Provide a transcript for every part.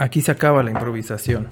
Aquí se acaba la improvisación.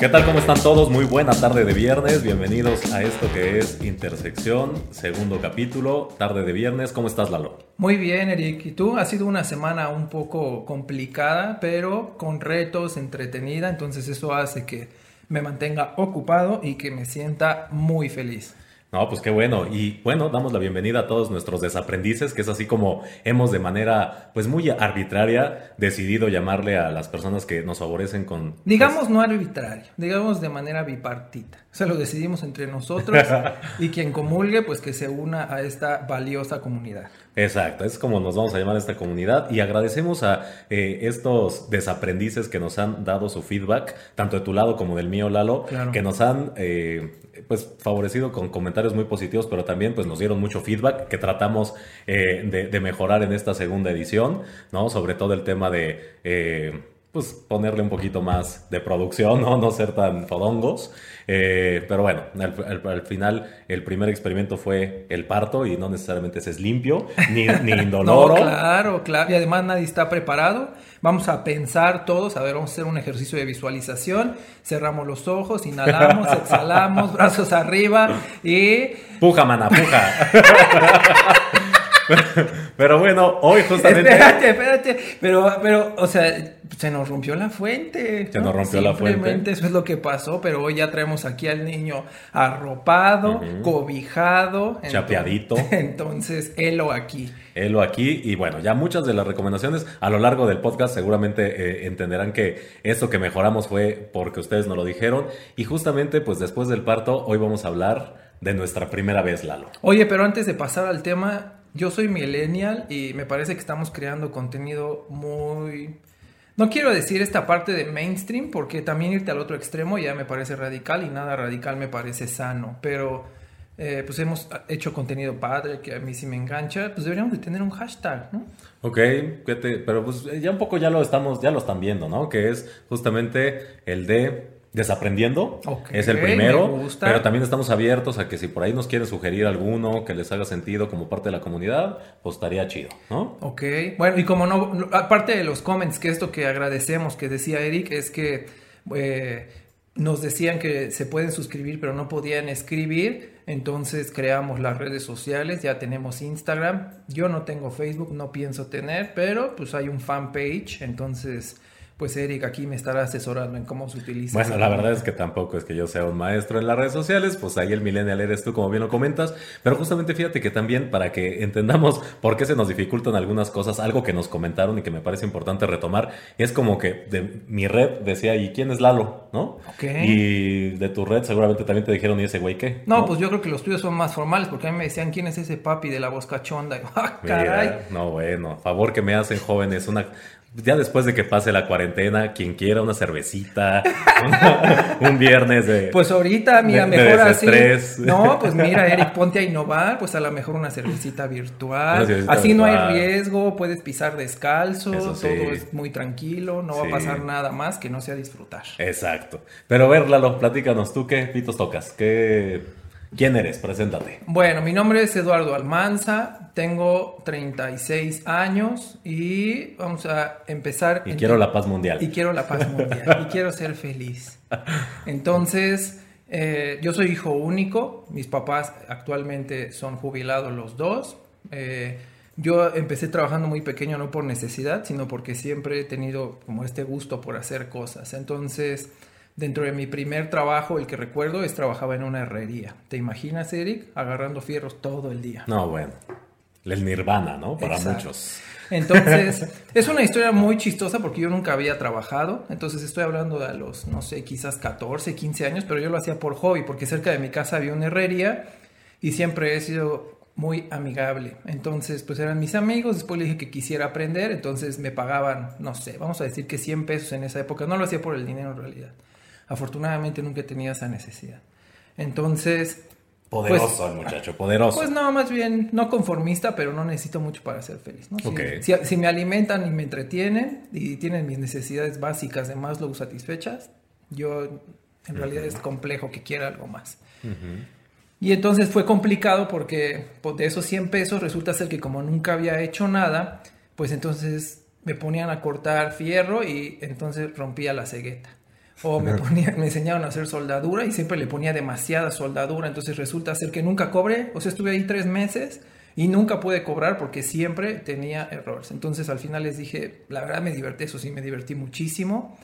¿Qué tal? ¿Cómo están todos? Muy buena tarde de viernes. Bienvenidos a esto que es Intersección, segundo capítulo, tarde de viernes. ¿Cómo estás, Lalo? Muy bien, Eric. ¿Y tú? Ha sido una semana un poco complicada, pero con retos, entretenida. Entonces eso hace que me mantenga ocupado y que me sienta muy feliz. No, pues qué bueno. Y bueno, damos la bienvenida a todos nuestros desaprendices, que es así como hemos de manera pues muy arbitraria decidido llamarle a las personas que nos favorecen con... Digamos pues no arbitrario, digamos de manera bipartita. O sea, lo decidimos entre nosotros y quien comulgue pues que se una a esta valiosa comunidad. Exacto, es como nos vamos a llamar a esta comunidad y agradecemos a eh, estos desaprendices que nos han dado su feedback, tanto de tu lado como del mío, Lalo, que nos han eh, pues favorecido con comentarios muy positivos, pero también pues nos dieron mucho feedback que tratamos eh, de, mejorar en esta segunda edición, ¿no? Sobre todo el tema de pues ponerle un poquito más de producción, ¿no? No ser tan fodongos. Eh, pero bueno, al, final el primer experimento fue el parto y no necesariamente ese es limpio ni, ni indoloro. claro, claro. Y además nadie está preparado. Vamos a pensar todos, a ver, vamos a hacer un ejercicio de visualización. Cerramos los ojos, inhalamos, exhalamos, brazos arriba y... Puja, mana, puja. pero bueno, hoy justamente. Espérate, espérate. Pero, pero, o sea, se nos rompió la fuente. Se nos rompió la fuente. Simplemente eso es lo que pasó, pero hoy ya traemos aquí al niño arropado, cobijado. Chapeadito. Entonces, helo aquí. Helo aquí. Y bueno, ya muchas de las recomendaciones a lo largo del podcast seguramente eh, entenderán que eso que mejoramos fue porque ustedes nos lo dijeron. Y justamente, pues después del parto, hoy vamos a hablar de nuestra primera vez, Lalo. Oye, pero antes de pasar al tema, yo soy millennial y me parece que estamos creando contenido muy... No quiero decir esta parte de mainstream porque también irte al otro extremo ya me parece radical y nada radical me parece sano, pero eh, pues hemos hecho contenido padre que a mí sí me engancha, pues deberíamos de tener un hashtag, ¿no? Ok, pero pues ya un poco ya lo estamos, ya lo están viendo, ¿no? Que es justamente el de Desaprendiendo. Es el primero, pero también estamos abiertos a que si por ahí nos quieren sugerir alguno que les haga sentido como parte de la comunidad, pues estaría chido, ¿no? Ok, bueno, y como no, aparte de los comments, que esto que agradecemos que decía Eric, es que eh, nos decían que se pueden suscribir, pero no podían escribir, entonces creamos las redes sociales, ya tenemos Instagram, yo no tengo Facebook, no pienso tener, pero pues hay un fanpage, entonces pues Eric aquí me estará asesorando en cómo se utiliza. Bueno, la verdad es que tampoco es que yo sea un maestro en las redes sociales, pues ahí el millennial eres tú, como bien lo comentas, pero justamente fíjate que también para que entendamos por qué se nos dificultan algunas cosas, algo que nos comentaron y que me parece importante retomar, es como que de mi red decía, ¿y quién es Lalo? ¿No? Ok. Y de tu red seguramente también te dijeron, ¿y ese güey qué? No, pues yo creo que los tuyos son más formales, porque a mí me decían, ¿quién es ese papi de la voz cachonda? ¡Ah, caray! no, bueno, favor que me hacen jóvenes, una ya después de que pase la cuarentena, quien quiera una cervecita, un viernes de. Pues ahorita, mira, mejor así. No, pues mira, Eric, ponte a innovar, pues a lo mejor una cervecita virtual. así no hay riesgo, puedes pisar descalzo, todo es muy tranquilo, no va a pasar nada más que no sea disfrutar. Exacto. Pero a ver, Lalo, platícanos, ¿tú qué pitos tocas? ¿Qué ¿Quién eres? Preséntate. Bueno, mi nombre es Eduardo Almanza, tengo 36 años y vamos a empezar. Y quiero la paz mundial. Y quiero la paz mundial. y quiero ser feliz. Entonces, eh, yo soy hijo único, mis papás actualmente son jubilados los dos. Eh, yo empecé trabajando muy pequeño, no por necesidad, sino porque siempre he tenido como este gusto por hacer cosas. Entonces, Dentro de mi primer trabajo, el que recuerdo, es trabajaba en una herrería. ¿Te imaginas, Eric? Agarrando fierros todo el día. No, bueno. El nirvana, ¿no? Para muchos. Entonces, es una historia muy chistosa porque yo nunca había trabajado. Entonces, estoy hablando de los, no sé, quizás 14, 15 años, pero yo lo hacía por hobby porque cerca de mi casa había una herrería y siempre he sido muy amigable. Entonces, pues eran mis amigos, después le dije que quisiera aprender, entonces me pagaban, no sé, vamos a decir que 100 pesos en esa época, no lo hacía por el dinero en realidad. Afortunadamente nunca he tenido esa necesidad. Entonces... Poderoso pues, el muchacho, poderoso. Pues no, más bien no conformista, pero no necesito mucho para ser feliz. ¿no? Si, me alimentan y me entretienen y tienen mis necesidades básicas de Maslow satisfechas, yo en realidad es complejo que quiera algo más. Y entonces fue complicado porque pues, de esos 100 pesos resulta ser que como nunca había hecho nada, pues entonces me ponían a cortar fierro y entonces rompía la cegueta. O me, ponía, me enseñaron a hacer soldadura y siempre le ponía demasiada soldadura. Entonces resulta ser que nunca cobré. O sea, estuve ahí tres meses y nunca pude cobrar porque siempre tenía errores. Entonces al final les dije, la verdad me divertí, eso sí, me divertí muchísimo.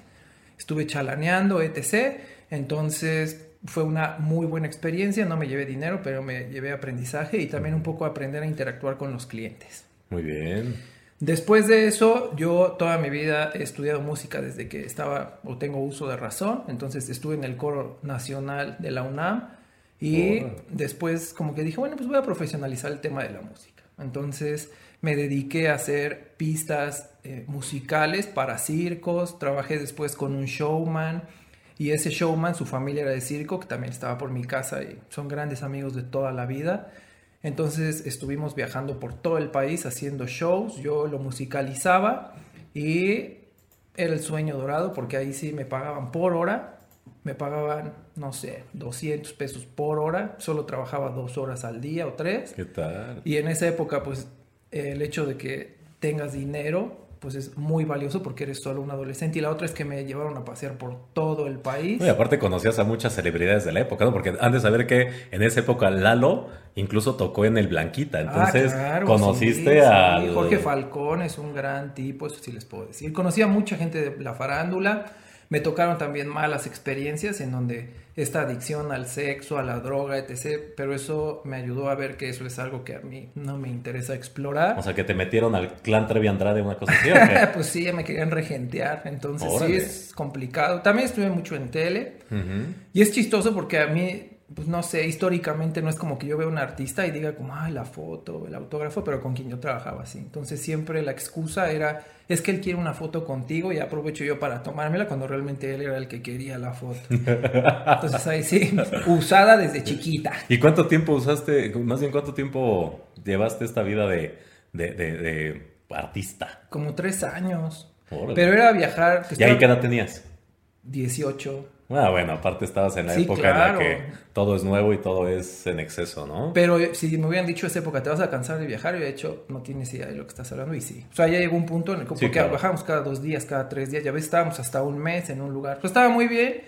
Estuve chalaneando, etc. Entonces fue una muy buena experiencia. No me llevé dinero, pero me llevé aprendizaje y también un poco aprender a interactuar con los clientes. Muy bien. Después de eso, yo toda mi vida he estudiado música desde que estaba o tengo uso de razón. Entonces estuve en el coro nacional de la UNAM y después como que dije, bueno, pues voy a profesionalizar el tema de la música. Entonces me dediqué a hacer pistas eh, musicales para circos. Trabajé después con un showman. Y ese showman, su familia era de circo, que también estaba por mi casa y son grandes amigos de toda la vida. Entonces estuvimos viajando por todo el país haciendo shows, yo lo musicalizaba y era el sueño dorado porque ahí sí me pagaban por hora, me pagaban, no sé, 200 pesos por hora, solo trabajaba dos horas al día o tres. ¿Qué tal? Y en esa época pues el hecho de que tengas dinero pues es muy valioso porque eres solo un adolescente. Y la otra es que me llevaron a pasear por todo el país. Y aparte conocías a muchas celebridades de la época, ¿no? Porque antes de saber que en esa época Lalo incluso tocó en el Blanquita. Ah, Entonces conociste a... Jorge Falcón es un gran tipo, eso sí les puedo decir. Conocí a mucha gente de la farándula. Me tocaron también malas experiencias en donde esta adicción al sexo, a la droga, etc. Pero eso me ayudó a ver que eso es algo que a mí no me interesa explorar. O sea, que te metieron al clan Trevi Andrade, una cosa así. pues sí, me querían regentear. Entonces sí es complicado. También estuve mucho en tele. Y es chistoso porque a mí pues no sé, históricamente no es como que yo vea un artista y diga como, ay, la foto, el autógrafo, pero con quien yo trabajaba así. Entonces siempre la excusa era, es que él quiere una foto contigo y aprovecho yo para tomármela cuando realmente él era el que quería la foto. Entonces ahí sí, usada desde chiquita. ¿Y cuánto tiempo usaste, más bien cuánto tiempo llevaste esta vida de, de, de, artista? Como tres años. Pero era viajar. ¿Y ahí qué edad tenías? 18. Ah, bueno, aparte estabas en la época en la que todo es nuevo y todo es en exceso, ¿no? Pero si me hubieran dicho esa época, te vas a cansar de viajar, yo he hecho, no tienes idea de lo que estás hablando y sí. O sea, ya llegó un punto en el que porque bajamos cada dos días, cada tres días, ya ves, estábamos hasta un mes en un lugar. Pues estaba muy bien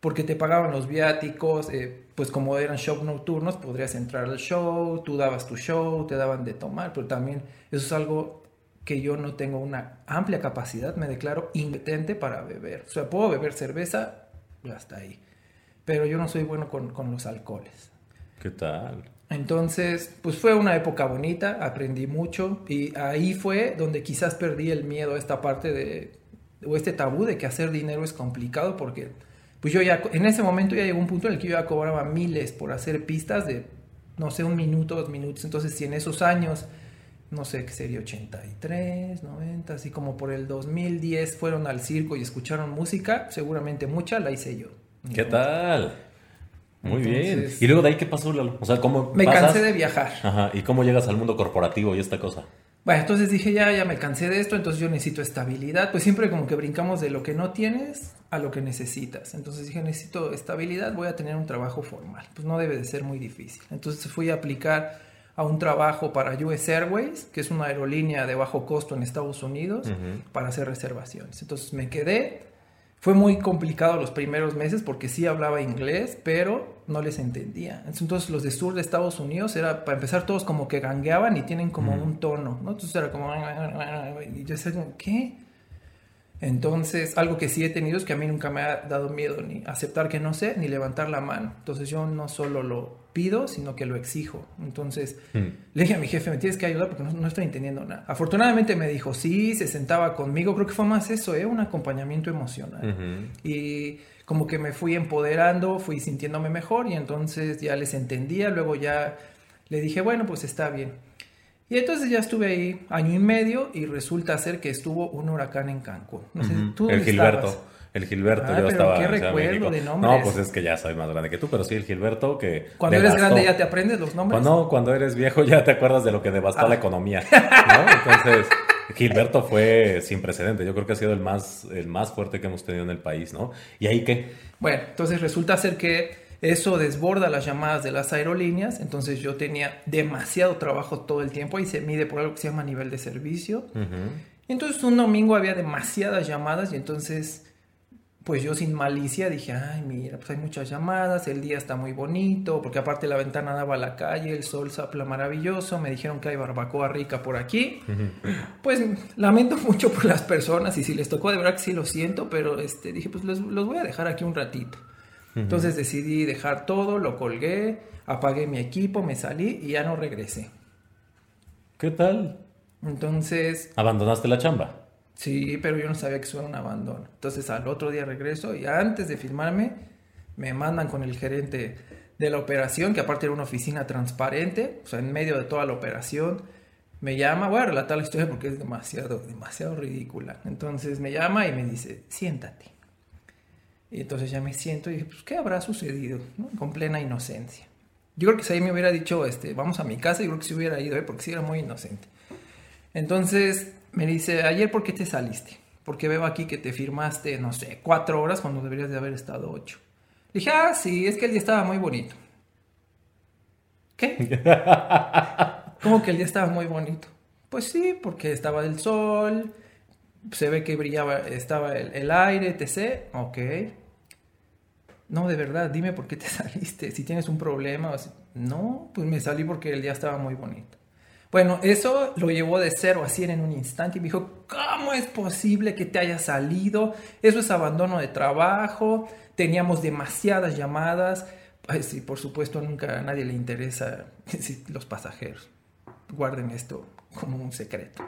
porque te pagaban los viáticos, eh, pues como eran show nocturnos, podrías entrar al show, tú dabas tu show, te daban de tomar, pero también eso es algo que yo no tengo una amplia capacidad, me declaro impotente para beber. O sea, puedo beber cerveza hasta ahí. Pero yo no soy bueno con, con los alcoholes. ¿Qué tal? Entonces, pues fue una época bonita, aprendí mucho y ahí fue donde quizás perdí el miedo a esta parte de, o este tabú de que hacer dinero es complicado porque, pues yo ya, en ese momento ya llegó un punto en el que yo ya cobraba miles por hacer pistas de, no sé, un minuto, dos minutos. Entonces, si en esos años, no sé, qué sería 83, 90, así como por el 2010 fueron al circo y escucharon música, seguramente mucha la hice yo. ¿Qué tal? Muy bien. ¿Y luego de ahí qué pasó, Lalo? O sea, ¿cómo Me cansé de viajar. Ajá. ¿Y cómo llegas al mundo corporativo y esta cosa? Bueno, entonces dije, ya, ya me cansé de esto, entonces yo necesito estabilidad. Pues siempre como que brincamos de lo que no tienes a lo que necesitas. Entonces dije, necesito estabilidad, voy a tener un trabajo formal. Pues no debe de ser muy difícil. Entonces fui a aplicar a un trabajo para US Airways, que es una aerolínea de bajo costo en Estados Unidos, para hacer reservaciones. Entonces me quedé, fue muy complicado los primeros meses porque sí hablaba inglés, pero no les entendía. Entonces los de sur de Estados Unidos era, para empezar, todos como que gangueaban y tienen como un tono, ¿no? Entonces era como... Y yo decía, ¿qué? Entonces, algo que sí he tenido es que a mí nunca me ha dado miedo ni aceptar que no sé, ni levantar la mano. Entonces yo no solo lo pido, sino que lo exijo. Entonces mm. le dije a mi jefe, me tienes que ayudar porque no, estoy entendiendo nada. Afortunadamente me dijo, sí, se sentaba conmigo, creo que fue más eso, ¿eh? un acompañamiento emocional. Y como que me fui empoderando, fui sintiéndome mejor y entonces ya les entendía, luego ya le dije, bueno, pues está bien. Y entonces ya estuve ahí año y medio y resulta ser que estuvo un huracán en Cancún. No sé, ¿tú El Gilberto. El Gilberto, ah, yo estaba. ¿Qué recuerdo de nombres? No, pues es que ya soy más grande que tú, pero sí, el Gilberto que. Cuando eres grande ya te aprendes los nombres. Cuando, cuando eres viejo ya te acuerdas de lo que devastó la ah. economía. ¿no? Entonces, Gilberto fue sin precedente. Yo creo que ha sido el más, el más fuerte que hemos tenido en el país, ¿no? ¿Y ahí qué? Bueno, entonces resulta ser que Eso desborda las llamadas de las aerolíneas, entonces yo tenía demasiado trabajo todo el tiempo y se mide por algo que se llama nivel de servicio. Entonces un domingo había demasiadas llamadas y entonces pues yo sin malicia dije, ay mira, pues hay muchas llamadas, el día está muy bonito, porque aparte la ventana daba a la calle, el sol sopla maravilloso, me dijeron que hay barbacoa rica por aquí. Pues lamento mucho por las personas y si les tocó de verdad que sí lo siento, pero este, dije, pues los voy a dejar aquí un ratito. Entonces decidí dejar todo, lo colgué, apagué mi equipo, me salí y ya no regresé. ¿Qué tal? Entonces... ¿Abandonaste la chamba? Sí, pero yo no sabía que eso era un abandono. Entonces al otro día regreso y antes de firmarme me mandan con el gerente de la operación, que aparte era una oficina transparente, o sea, en medio de toda la operación. Me llama, voy a relatar la historia porque es demasiado, demasiado ridícula. Entonces me llama y me dice, siéntate. Y entonces ya me siento y dije, pues, ¿qué habrá sucedido? Con plena inocencia. Yo creo que si ahí me hubiera dicho, este, vamos a mi casa, yo creo que se hubiera ido, ¿eh? porque sí era muy inocente. Entonces me dice, ayer, ¿por qué te saliste? Porque veo aquí que te firmaste, no sé, cuatro horas cuando deberías de haber estado ocho. Le dije, ah, sí, es que el día estaba muy bonito. ¿Qué? ¿Cómo que el día estaba muy bonito? Pues sí, porque estaba el sol, se ve que brillaba, estaba el, aire, etc. Ok. No, de verdad, dime por qué te saliste. Si tienes un problema. No, pues me salí porque el día estaba muy bonito. Bueno, eso lo llevó de cero a 100 en un instante y me dijo, ¿cómo es posible que te haya salido? Eso es abandono de trabajo, teníamos demasiadas llamadas. Ay, sí, por supuesto, nunca a nadie le interesa los pasajeros. Guarden esto como un secreto.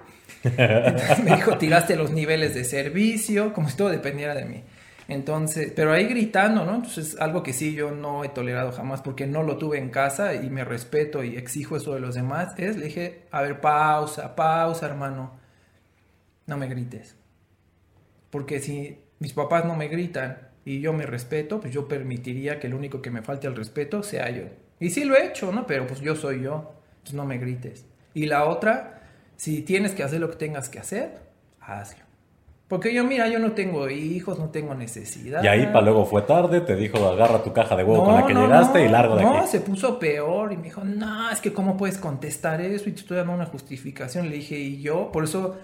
me dijo, tiraste los niveles de servicio, como si todo dependiera de mí. Entonces, pero ahí gritando, ¿no? Entonces, algo que sí yo no he tolerado jamás porque no lo tuve en casa y me respeto y exijo eso de los demás, es, le dije, a ver, pausa, pausa, hermano. No me grites. Porque si mis papás no me gritan y yo me respeto, pues yo permitiría que el único que me falte al respeto sea yo. Y sí lo he hecho, ¿no? Pero pues yo soy yo. Entonces no me grites. Y la otra, si tienes que hacer lo que tengas que hacer, hazlo. Porque yo, mira, yo no tengo hijos, no tengo necesidad. Y ahí para luego fue tarde, te dijo, agarra tu caja de huevo con la que llegaste y largo de aquí. No, se puso peor y me dijo, no, es que cómo puedes contestar eso y te estoy dando una justificación. Le dije, y yo, por eso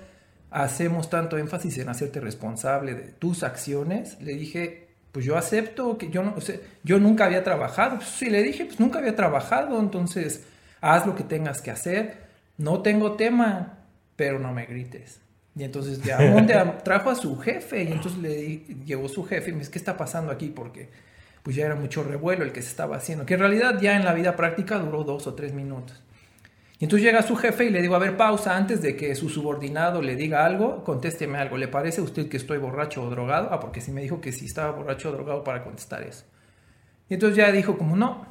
hacemos tanto énfasis en hacerte responsable de tus acciones. Le dije, pues yo acepto que yo no, o sea, yo nunca había trabajado. Pues sí, le dije, pues nunca había trabajado, entonces haz lo que tengas que hacer no tengo tema, pero no me grites. Y entonces ya trajo a su jefe y entonces le llegó su jefe y me dice, ¿qué está pasando aquí? Porque pues ya era mucho revuelo el que se estaba haciendo, que en realidad ya en la vida práctica duró dos o tres minutos. Y entonces llega su jefe y le digo, a ver, pausa, antes de que su subordinado le diga algo, contésteme algo. ¿Le parece a usted que estoy borracho o drogado? Ah, porque si me dijo que sí estaba borracho o drogado para contestar eso. Y entonces ya dijo como, no,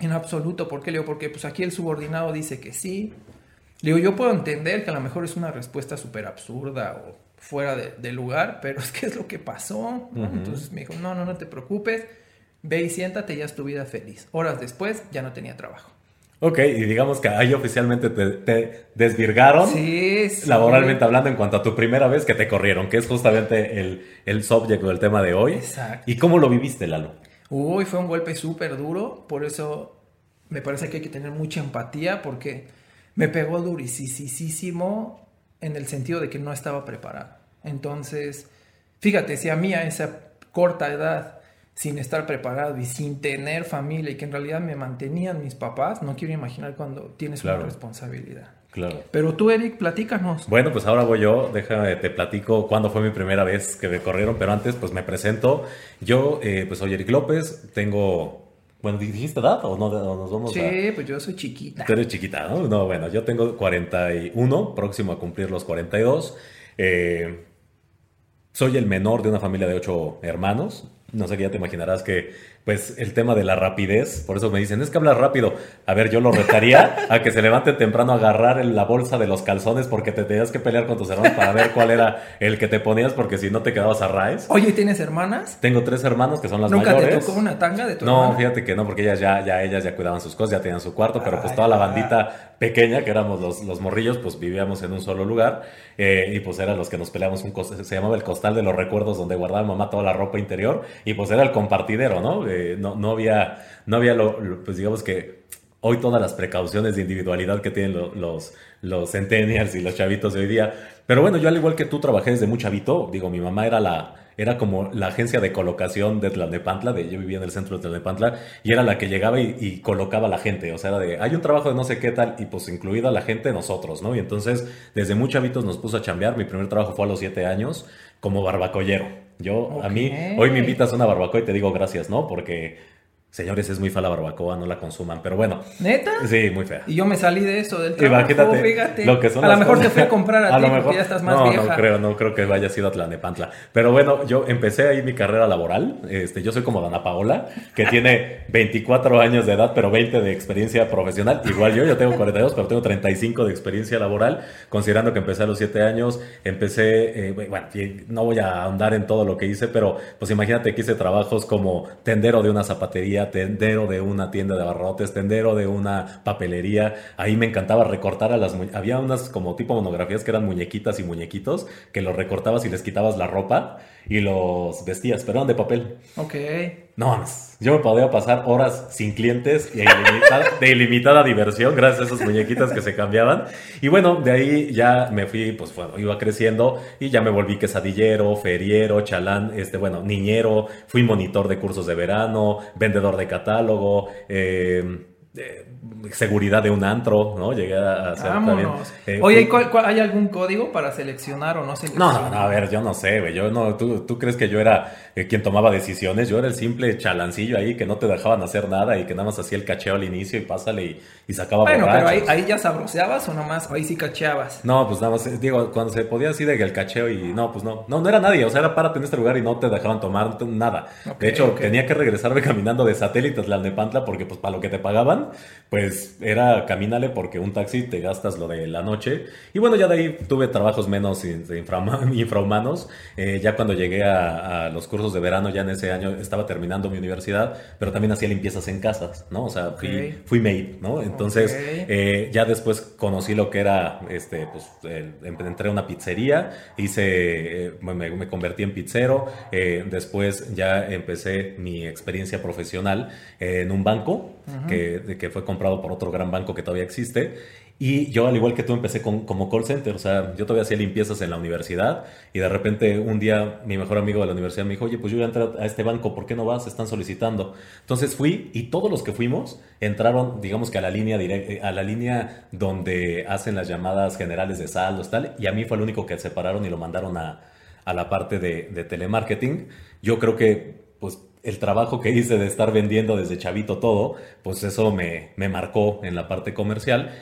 en absoluto. ¿Por qué? Le digo, porque pues aquí el subordinado dice que sí, digo, yo puedo entender que a lo mejor es una respuesta súper absurda o fuera de, lugar, pero es que es lo que pasó. Entonces me dijo, no, no, no te preocupes, ve y siéntate, ya es tu vida feliz. Horas después ya no tenía trabajo. Ok, y digamos que ahí oficialmente te, desvirgaron sí, laboralmente hablando en cuanto a tu primera vez que te corrieron, que es justamente el, el subject del tema de hoy. Exacto. ¿Y cómo lo viviste, Lalo? Uy, fue un golpe súper duro, por eso me parece que hay que tener mucha empatía porque me pegó durísimo en el sentido de que no estaba preparado. Entonces, fíjate, si a mí a esa corta edad, sin estar preparado y sin tener familia y que en realidad me mantenían mis papás, no quiero imaginar cuando tienes una responsabilidad. Claro. Pero tú, Eric, platícanos. Bueno, pues ahora voy yo, déjame, te platico cuándo fue mi primera vez que me corrieron, pero antes pues me presento. Yo, eh, pues soy Eric López, tengo bueno, ¿dijiste edad o no nos vamos sí, pues yo soy chiquita. Tú eres chiquita, ¿no? No, bueno, yo tengo 41, próximo a cumplir los 42. Eh, soy el menor de una familia de ocho hermanos. No sé, ya te imaginarás que pues el tema de la rapidez, por eso me dicen, es que hablas rápido. A ver, yo lo retaría a que se levante temprano a agarrar la bolsa de los calzones porque te tenías que pelear con tus hermanos para ver cuál era el que te ponías porque si no te quedabas a raíz. Oye, ¿tienes hermanas? Tengo tres hermanos que son las ¿Nunca mayores. ¿Nunca te tocó una tanga de tu No, fíjate que no, porque ellas ya, ya, ellas ya cuidaban sus cosas, ya tenían su cuarto, pero pues toda la bandita pequeña, que éramos los, los morrillos, pues vivíamos en un solo lugar eh, y pues eran los que nos peleamos un se llamaba el costal de los recuerdos donde guardaba mamá toda la ropa interior y pues era el compartidero, ¿no? eh, no, no había, no había lo, pues digamos que hoy todas las precauciones de individualidad que tienen los, los centennials y los chavitos de hoy día. Pero bueno, yo al igual que tú trabajé desde muy chavito, digo, mi mamá era la, era como la agencia de colocación de Tlalnepantla, de, yo vivía en el centro de Tlalnepantla, y era la que llegaba y, colocaba a la gente, o sea, era de, hay un trabajo de no sé qué tal, y pues incluida la gente, nosotros, ¿no? Y entonces, desde muy chavitos nos puso a chambear, mi primer trabajo fue a los siete años, como barbacollero. Yo, a mí, hoy me invitas a una barbacoa y te digo gracias, ¿no? Porque Señores, es muy fea la barbacoa, no la consuman, pero bueno. ¿Neta? Sí, muy fea. Y yo me salí de eso, del trabajo, fíjate. Lo que son a lo mejor te fui a comprar a, a ti lo mejor, ya estás más no, No, creo, no creo que vaya sido Tlanepantla. Pero bueno, yo empecé ahí mi carrera laboral. Este, yo soy como Dana Paola, que tiene 24 años de edad, pero 20 de experiencia profesional. Igual yo, yo tengo 42, pero tengo 35 de experiencia laboral, considerando que empecé a los 7 años. Empecé, eh, bueno, no voy a ahondar en todo lo que hice, pero pues imagínate que hice trabajos como tendero de una zapatería, tendero de una tienda de abarrotes, tendero de una papelería. Ahí me encantaba recortar a las había unas como tipo monografías que eran muñequitas y muñequitos que los recortabas y les quitabas la ropa y los vestías, pero eran de papel. Ok. No, yo me podía pasar horas sin clientes y de ilimitada diversión gracias a esas muñequitas que se cambiaban. Y bueno, de ahí ya me fui, pues bueno, iba creciendo y ya me volví quesadillero, feriero, chalán, este, bueno, niñero, fui monitor de cursos de verano, vendedor de catálogo, eh, seguridad de un antro, ¿no? Llegué a hacer también. Eh, Oye, ¿hay algún código para seleccionar o no seleccionar? No, no, a ver, yo no sé, güey. Yo no, ¿tú, ¿tú, crees que yo era eh, quien tomaba decisiones? Yo era el simple chalancillo ahí que no te dejaban hacer nada y que nada más hacía el cacheo al inicio y pásale y, y sacaba Bueno, pero ahí, ahí, ya sabroseabas o nomás ahí sí cacheabas. No, pues nada más, eh, digo, cuando se podía así de que el cacheo y no, pues no. No, no era nadie, o sea, era párate en este lugar y no te dejaban tomar nada. de hecho, tenía que regresarme caminando de satélites la Nepantla porque pues para lo que te pagaban, pues era camínale porque un taxi te gastas lo de la noche. Y bueno, ya de ahí tuve trabajos menos infrahumanos. Eh, ya cuando llegué a, los cursos de verano, ya en ese año estaba terminando mi universidad, pero también hacía limpiezas en casas, ¿no? O sea, fui, fui maid, ¿no? Entonces, eh, ya después conocí lo que era, este, pues, entré a una pizzería, hice, eh, me, convertí en pizzero, después ya empecé mi experiencia profesional en un banco, que, que fue comprado por otro gran banco que todavía existe. Y yo, al igual que tú, empecé con, como call center. O sea, yo todavía hacía limpiezas en la universidad. Y de repente, un día, mi mejor amigo de la universidad me dijo: Oye, pues yo voy a entrar a este banco, ¿por qué no vas? Están solicitando. Entonces fui y todos los que fuimos entraron, digamos que a la línea directa, a la línea donde hacen las llamadas generales de saldos, tal. Y a mí fue el único que separaron y lo mandaron a, a la parte de, de telemarketing. Yo creo que, pues, el trabajo que hice de estar vendiendo desde chavito todo, pues eso me, me marcó en la parte comercial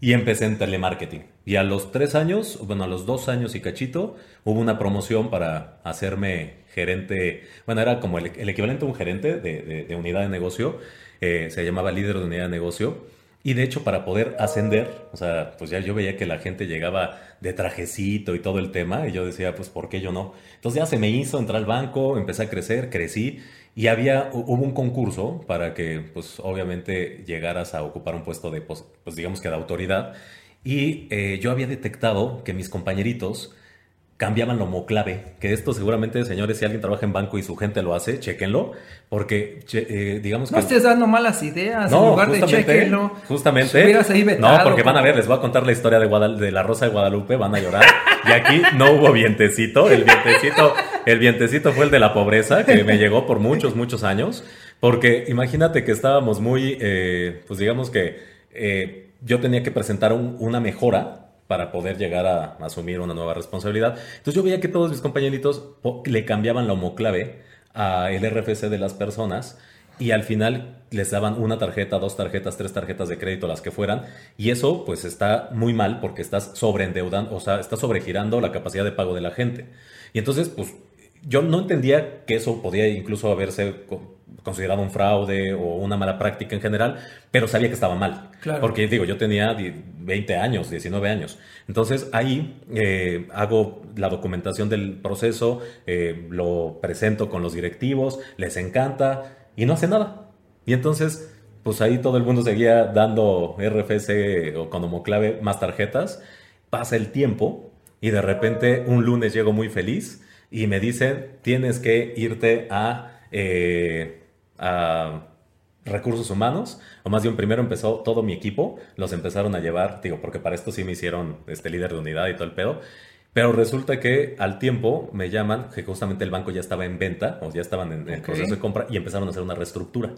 y empecé en telemarketing. Y a los tres años, bueno, a los dos años y cachito, hubo una promoción para hacerme gerente, bueno, era como el, equivalente a un gerente de, unidad de negocio, eh, se llamaba líder de unidad de negocio. Y de hecho, para poder ascender, o sea, pues ya yo veía que la gente llegaba de trajecito y todo el tema, y yo decía, pues, ¿por qué yo no? Entonces ya se me hizo entrar al banco, empecé a crecer, crecí, y había, hubo un concurso para que, pues obviamente, llegaras a ocupar un puesto de, pues, pues digamos que de autoridad. Y eh, yo había detectado que mis compañeritos cambiaban la homoclave. Que esto seguramente, señores, si alguien trabaja en banco y su gente lo hace, chequenlo. Porque, eh, digamos que... No estés dando malas ideas. No, en lugar de chequenlo. Justamente. no, porque van a ver, les voy a contar la historia de, de la Rosa de Guadalupe, van a llorar. y aquí no hubo vientecito. El vientecito el vientecito fue el de la pobreza, que me llegó por muchos, muchos años. Porque imagínate que estábamos muy, eh, pues digamos que eh, yo tenía que presentar una mejora para poder llegar a, asumir una nueva responsabilidad. Entonces yo veía que todos mis compañeritos le cambiaban la homoclave al RFC de las personas y al final les daban una tarjeta, dos tarjetas, tres tarjetas de crédito, las que fueran, y eso pues está muy mal porque estás sobreendeudando, o sea, estás sobregirando la capacidad de pago de la gente. Y entonces, pues yo no entendía que eso podía incluso haberse considerado un fraude o una mala práctica en general, pero sabía que estaba mal. Porque digo, yo tenía 20 años, 19 años. Entonces ahí eh, hago la documentación del proceso, eh, lo presento con los directivos, les encanta y no hace nada. Y entonces, pues ahí todo el mundo seguía dando RFC o con homoclave más tarjetas. Pasa el tiempo y de repente un lunes llego muy feliz y me dicen, tienes que irte a, eh, a recursos humanos, o más bien primero empezó todo mi equipo, los empezaron a llevar, digo, porque para esto sí me hicieron este líder de unidad y todo el pedo, pero resulta que al tiempo me llaman que justamente el banco ya estaba en venta, o ya estaban en el proceso de compra y empezaron a hacer una reestructura.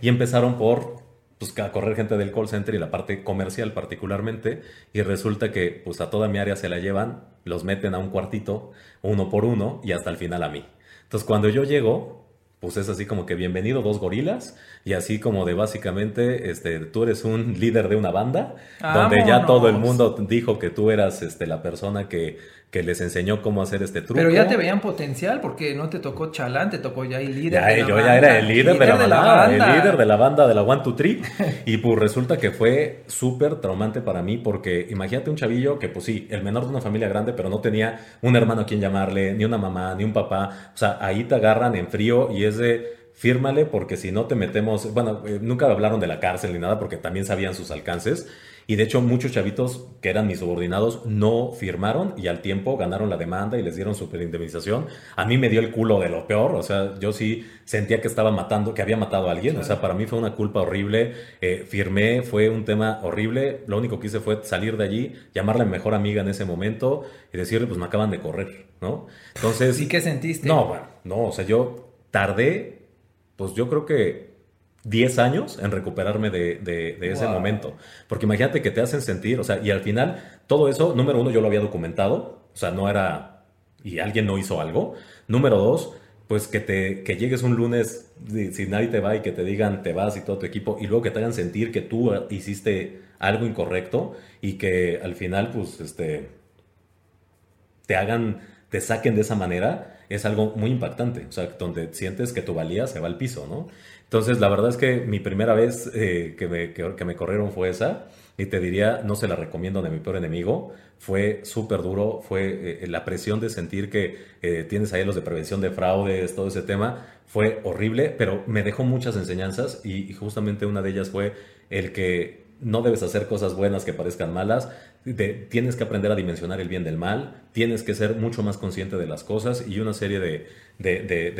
Y empezaron por pues, a correr gente del call center y la parte comercial particularmente, y resulta que pues a toda mi área se la llevan, los meten a un cuartito, uno por uno, y hasta el final a mí. Entonces cuando yo llego, pues es así como que bienvenido dos gorilas y así como de básicamente este tú eres un líder de una banda donde ya todo el mundo dijo que tú eras este la persona que que les enseñó cómo hacer este truco. Pero ya te veían potencial porque no te tocó chalán, te tocó ya el líder. Ya, yo ya era el líder, de, la, banda, el líder de la banda de la One Two Three. y pues resulta que fue súper traumante para mí porque imagínate un chavillo que pues sí, el menor de una familia grande, pero no tenía un hermano a quien llamarle, ni una mamá, ni un papá. O sea, ahí te agarran en frío y es de fírmale porque si no te metemos, bueno, eh, nunca hablaron de la cárcel ni nada porque también sabían sus alcances y de hecho, muchos chavitos que eran mis subordinados no firmaron y al tiempo ganaron la demanda y les dieron indemnización. A mí me dio el culo de lo peor. O sea, yo sí sentía que estaba matando, que había matado a alguien. O sea, para mí fue una culpa horrible. Eh, firmé, fue un tema horrible. Lo único que hice fue salir de allí, llamarle a mi mejor amiga en ese momento y decirle, pues me acaban de correr, ¿no? Entonces. ¿Y qué sentiste? No, bueno, no, o sea, yo tardé, pues yo creo que 10 años en recuperarme de, ese momento. Porque imagínate que te hacen sentir, o sea, y al final todo eso, número uno, yo lo había documentado, o sea, no era, y alguien no hizo algo. Número dos, pues que, te, que llegues un lunes, si nadie te va y que te digan te vas y todo tu equipo, y luego que te hagan sentir que tú hiciste algo incorrecto y que al final, pues, este, te hagan, te saquen de esa manera, es algo muy impactante. O sea, donde sientes que tu valía se va al piso, ¿no? Entonces, la verdad es que mi primera vez eh, que, me, que, me corrieron fue esa. Y te diría, no se la recomiendo de mi peor enemigo. Fue súper duro, fue eh, la presión de sentir que eh, tienes ahí los de prevención de fraudes, todo ese tema. Fue horrible, pero me dejó muchas enseñanzas y justamente una de ellas fue el que no debes hacer cosas buenas que parezcan malas, tienes que aprender a dimensionar el bien del mal, tienes que ser mucho más consciente de las cosas y una serie de,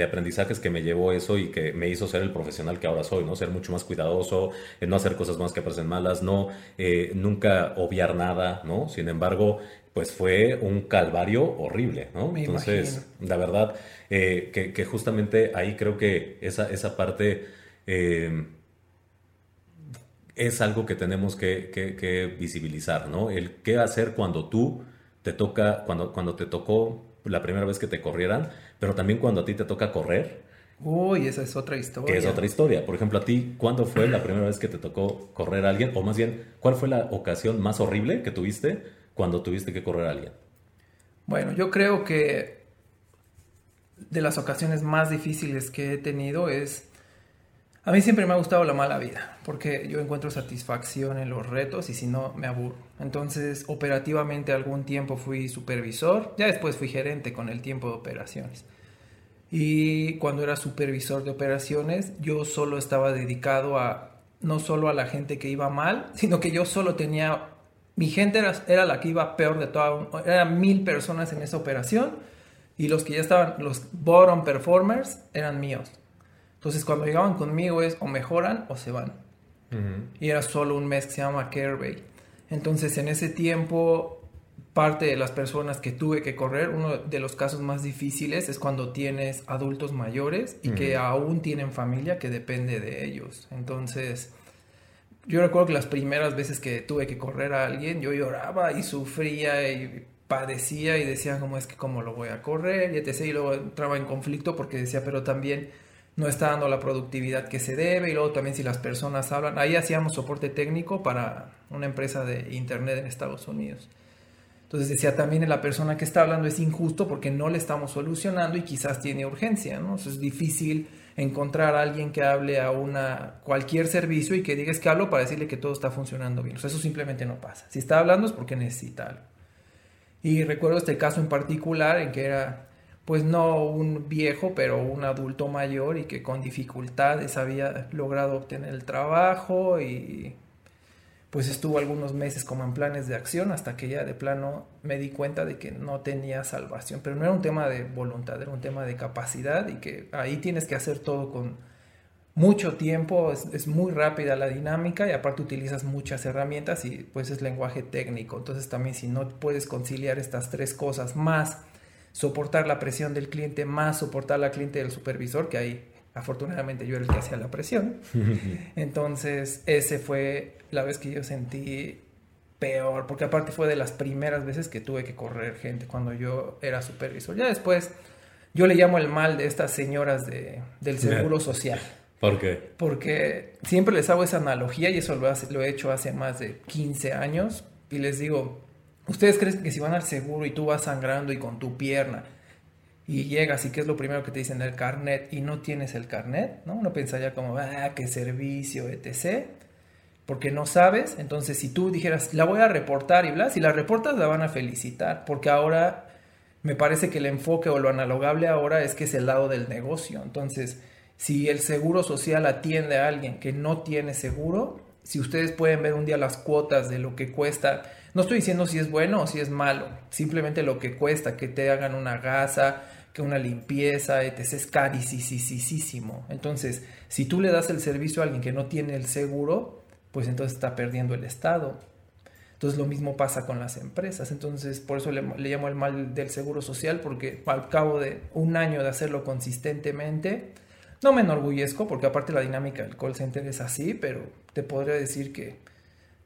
aprendizajes que me llevó eso y que me hizo ser el profesional que ahora soy, ¿no? Ser mucho más cuidadoso, eh, no hacer cosas más que parecen malas, no eh, nunca obviar nada, ¿no? Sin embargo, pues fue un calvario horrible, ¿no? Entonces, la verdad, eh, que, justamente ahí creo que esa, esa parte es algo que tenemos que, visibilizar, ¿no? El qué hacer cuando tú te toca, cuando, cuando te tocó la primera vez que te corrieran, pero también cuando a ti te toca correr. Uy, esa es otra historia. Que es otra historia. Por ejemplo, a ti, ¿cuándo fue la primera vez que te tocó correr a alguien? O más bien, ¿cuál fue la ocasión más horrible que tuviste cuando tuviste que correr a alguien? Bueno, yo creo que de las ocasiones más difíciles que he tenido es a mí siempre me ha gustado la mala vida, porque yo encuentro satisfacción en los retos y si no, me aburro. Entonces, operativamente algún tiempo fui supervisor, ya después fui gerente con el tiempo de operaciones. Y cuando era supervisor de operaciones, yo solo estaba dedicado a, no solo a la gente que iba mal, sino que yo solo tenía, mi gente era, la que iba peor de toda, eran mil personas en esa operación y los que ya estaban, los bottom performers eran míos. Entonces cuando llegaban conmigo es o mejoran o se van. Y era solo un mes que se llama Carebay. Entonces en ese tiempo parte de las personas que tuve que correr, uno de los casos más difíciles es cuando tienes adultos mayores y que aún tienen familia que depende de ellos. Entonces, yo recuerdo que las primeras veces que tuve que correr a alguien, yo lloraba y sufría y padecía y decía, ¿cómo es que cómo lo voy a correr? Y etc. Y luego entraba en conflicto porque decía, pero también no está dando la productividad que se debe y luego también si las personas hablan, ahí hacíamos soporte técnico para una empresa de internet en Estados Unidos. Entonces decía también la persona que está hablando es injusto porque no le estamos solucionando y quizás tiene urgencia, ¿no? es difícil encontrar a alguien que hable a una cualquier servicio y que diga es que hablo para decirle que todo está funcionando bien. eso simplemente no pasa. Si está hablando es porque necesita algo. Y recuerdo este caso en particular en que era pues no un viejo, pero un adulto mayor y que con dificultades había logrado obtener el trabajo y pues estuvo algunos meses como en planes de acción hasta que ya de plano me di cuenta de que no tenía salvación. Pero no era un tema de voluntad, era un tema de capacidad y que ahí tienes que hacer todo con mucho tiempo, es, muy rápida la dinámica y aparte utilizas muchas herramientas y pues es lenguaje técnico. Entonces también si no puedes conciliar estas tres cosas más soportar la presión del cliente, más soportar la cliente del supervisor, que ahí afortunadamente yo era el que hacía la presión. Entonces ese fue la vez que yo sentí peor, porque aparte fue de las primeras veces que tuve que correr gente cuando yo era supervisor. Ya después yo le llamo el mal de estas señoras de, del seguro social. ¿Por qué? Porque siempre les hago esa analogía y eso lo, lo he hecho hace más de 15 años y les digo, ¿ustedes creen que si van al seguro y tú vas sangrando y con tu pierna y llegas y qué es lo primero que te dicen el carnet y no tienes el carnet, ¿no? Uno pensaría como, ah, qué servicio, etc. Porque no sabes, entonces si tú dijeras, la voy a reportar y bla, si la reportas la van a felicitar, porque ahora me parece que el enfoque o lo analogable ahora es que es el lado del negocio. Entonces, si el seguro social atiende a alguien que no tiene seguro, si ustedes pueden ver un día las cuotas de lo que cuesta, no estoy diciendo si es bueno o si es malo, simplemente lo que cuesta que te hagan una gasa, que una limpieza, es carísimo. Entonces, si tú le das el servicio a alguien que no tiene el seguro, pues entonces está perdiendo el Estado. Entonces lo mismo pasa con las empresas. Entonces por eso le, llamo el mal del seguro social, porque al cabo de un año de hacerlo consistentemente, no me enorgullezco porque aparte la dinámica del call center es así, pero te podría decir que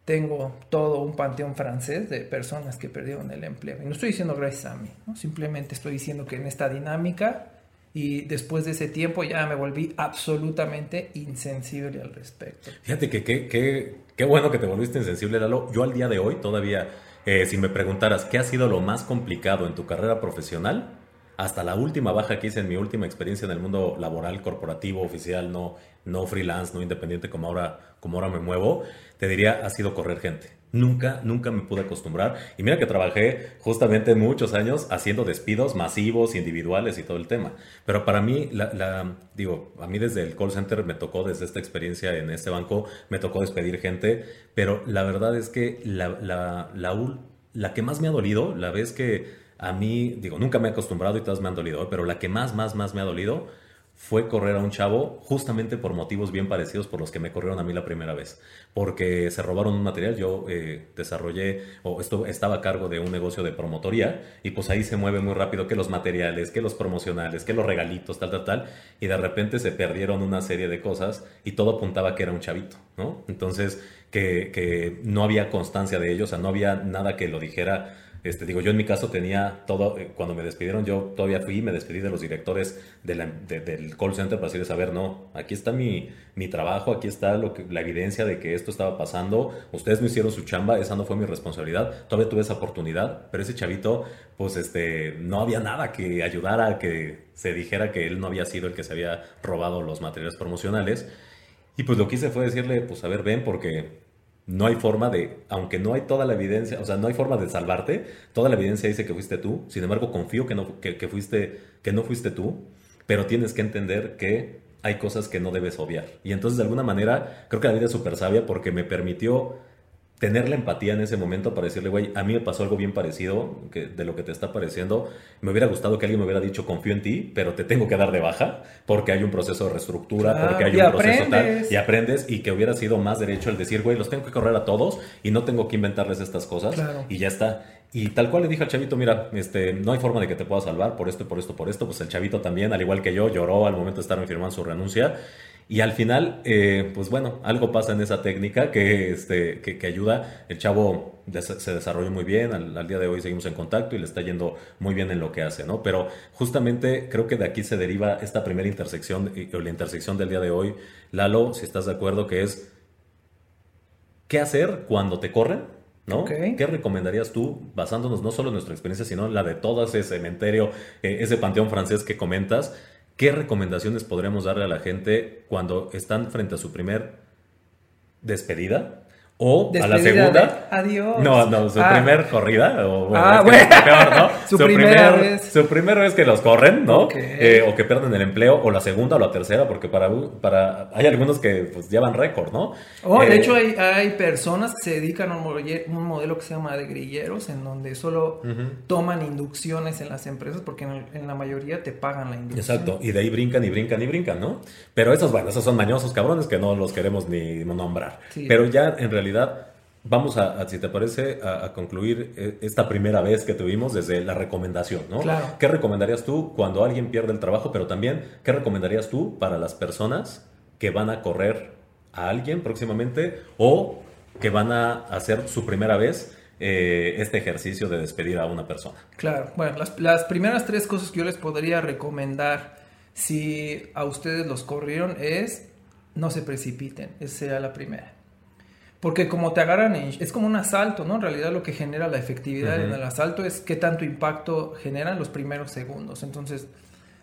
tengo todo un panteón francés de personas que perdieron el empleo. Y no estoy diciendo gracias a mí, simplemente estoy diciendo que en esta dinámica y después de ese tiempo ya me volví absolutamente insensible al respecto. Fíjate que qué bueno que te volviste insensible, Lalo. Yo al día de hoy todavía, eh, si me preguntaras qué ha sido lo más complicado en tu carrera profesional, hasta la última baja que hice en mi última experiencia en el mundo laboral, corporativo, oficial, no, no freelance, no independiente como ahora, como ahora me muevo, te diría, ha sido correr gente. Nunca, nunca me pude acostumbrar. Y mira que trabajé justamente muchos años haciendo despidos masivos, individuales y todo el tema. Pero para mí, la, digo, a mí desde el call center me tocó, desde esta experiencia en este banco, me tocó despedir gente. Pero la verdad es que la, la, la, la que más me ha dolido, la vez que a mí, digo, nunca me he acostumbrado y todas me han dolido, pero la que más, más, más me ha dolido fue correr a un chavo justamente por motivos bien parecidos por los que me corrieron a mí la primera vez. Porque se robaron un material, yo eh, desarrollé o esto, estaba a cargo de un negocio de promotoría y pues ahí se mueve muy rápido que los materiales, que los promocionales, que los regalitos, tal, tal, tal. Y de repente se perdieron una serie de cosas y todo apuntaba que era un chavito, ¿no? Entonces, que, que no había constancia de ello, o sea, no había nada que lo dijera este, digo, yo en mi caso tenía todo, eh, cuando me despidieron, yo todavía fui me despedí de los directores del call center para decirles, a ver, no, aquí está mi, mi trabajo, aquí está lo que, la evidencia de que esto estaba pasando, ustedes no hicieron su chamba, esa no fue mi responsabilidad, todavía tuve esa oportunidad, pero ese chavito, pues este, no había nada que ayudara a que se dijera que él no había sido el que se había robado los materiales promocionales. Y pues lo que hice fue decirle, pues a ver, ven, porque no hay forma de, aunque no hay toda la evidencia, o sea, no hay forma de salvarte, toda la evidencia dice que fuiste tú, sin embargo confío que no, que, fuiste, que no fuiste tú, pero tienes que entender que hay cosas que no debes obviar. Y entonces de alguna manera creo que la vida es súper sabia porque me permitió tener la empatía en ese momento para decirle, güey, a mí me pasó algo bien parecido que, de lo que te está pareciendo. Me hubiera gustado que alguien me hubiera dicho, confío en ti, pero te tengo que dar de baja porque hay un proceso de reestructura, porque hay un proceso tal, y aprendes, y que hubiera sido más derecho el decir, güey, los tengo que correr a todos y no tengo que inventarles estas cosas y ya está. Y tal cual le dije al chavito, mira, este, no hay forma de que te pueda salvar por esto, por esto, por esto. Pues el chavito también, al igual que yo, lloró al momento de estar firmando su renuncia. Y al final, eh, pues bueno, algo pasa en esa técnica que, este, que, ayuda. El chavo se desarrolló muy bien, al, día de hoy seguimos en contacto y le está yendo muy bien en lo que hace, ¿no? Pero justamente creo que de aquí se deriva esta primera intersección, o la intersección del día de hoy. Lalo, si estás de acuerdo, que es, ¿qué hacer cuando te corren? ¿No? ¿Qué recomendarías tú, basándonos no solo en nuestra experiencia, sino en la de todo ese cementerio, eh, ese panteón francés que comentas? ¿Qué recomendaciones podremos darle a la gente cuando están frente a su primer despedida O a la segunda. Adiós. No, no, su Ah. primer corrida. O, bueno, Ah, bueno. peor, ¿no? Su primera primer- vez. Su primera vez que los corren, ¿no? Ok. Eh, o que pierden el empleo, o la segunda o la tercera, porque para. para hay algunos que pues, llevan récord, ¿no? Oh, de Eh, hecho hay, hay personas que se dedican a un, modelo que se llama de grilleros, en donde solo toman inducciones en las empresas, porque en, el- en la mayoría te pagan la inducción. Exacto, y de ahí brincan y brincan y brincan, ¿no? Pero esos, bueno, esos son mañosos cabrones que no los queremos ni nombrar. Sí. Pero ya en realidad vamos a, a, si te parece, a, a concluir eh, esta primera vez que tuvimos desde la recomendación, ¿no? Claro. ¿Qué recomendarías tú cuando alguien pierde el trabajo? Pero también, ¿qué recomendarías tú para las personas que van a correr a alguien próximamente o que van a hacer su primera vez eh, este ejercicio de despedir a una persona? Claro, bueno, las, las primeras tres cosas que yo les podría recomendar si a ustedes los corrieron es no se precipiten, esa sería la primera. Porque como te agarran, en- es como un asalto, ¿no? En realidad lo que genera la efectividad Ujú. en el asalto es qué tanto impacto generan los primeros segundos. Entonces,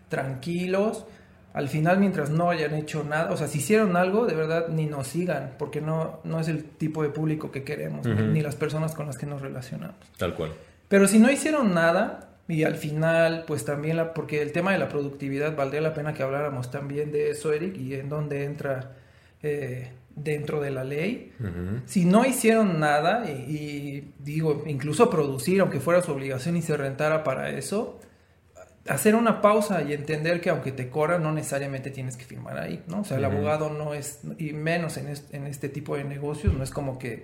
tranquilos, al final mientras no hayan hecho nada, o sea, si hicieron algo, de verdad ni nos sigan, porque no, no es el tipo de público que queremos, ni las personas con las que nos relacionamos. Tal cual. Pero si no hicieron nada, y al final, pues también, la, porque el tema de la productividad, valdría la pena que habláramos también de eso, Eric, y en dónde entra eh, dentro de la ley. Si no hicieron nada, y, y digo, incluso producir, aunque fuera su obligación y se rentara para eso, hacer una pausa y entender que aunque te corran, no necesariamente tienes que firmar ahí, ¿no? O sea, el abogado no es, y menos en este, en este tipo de negocios, no es como que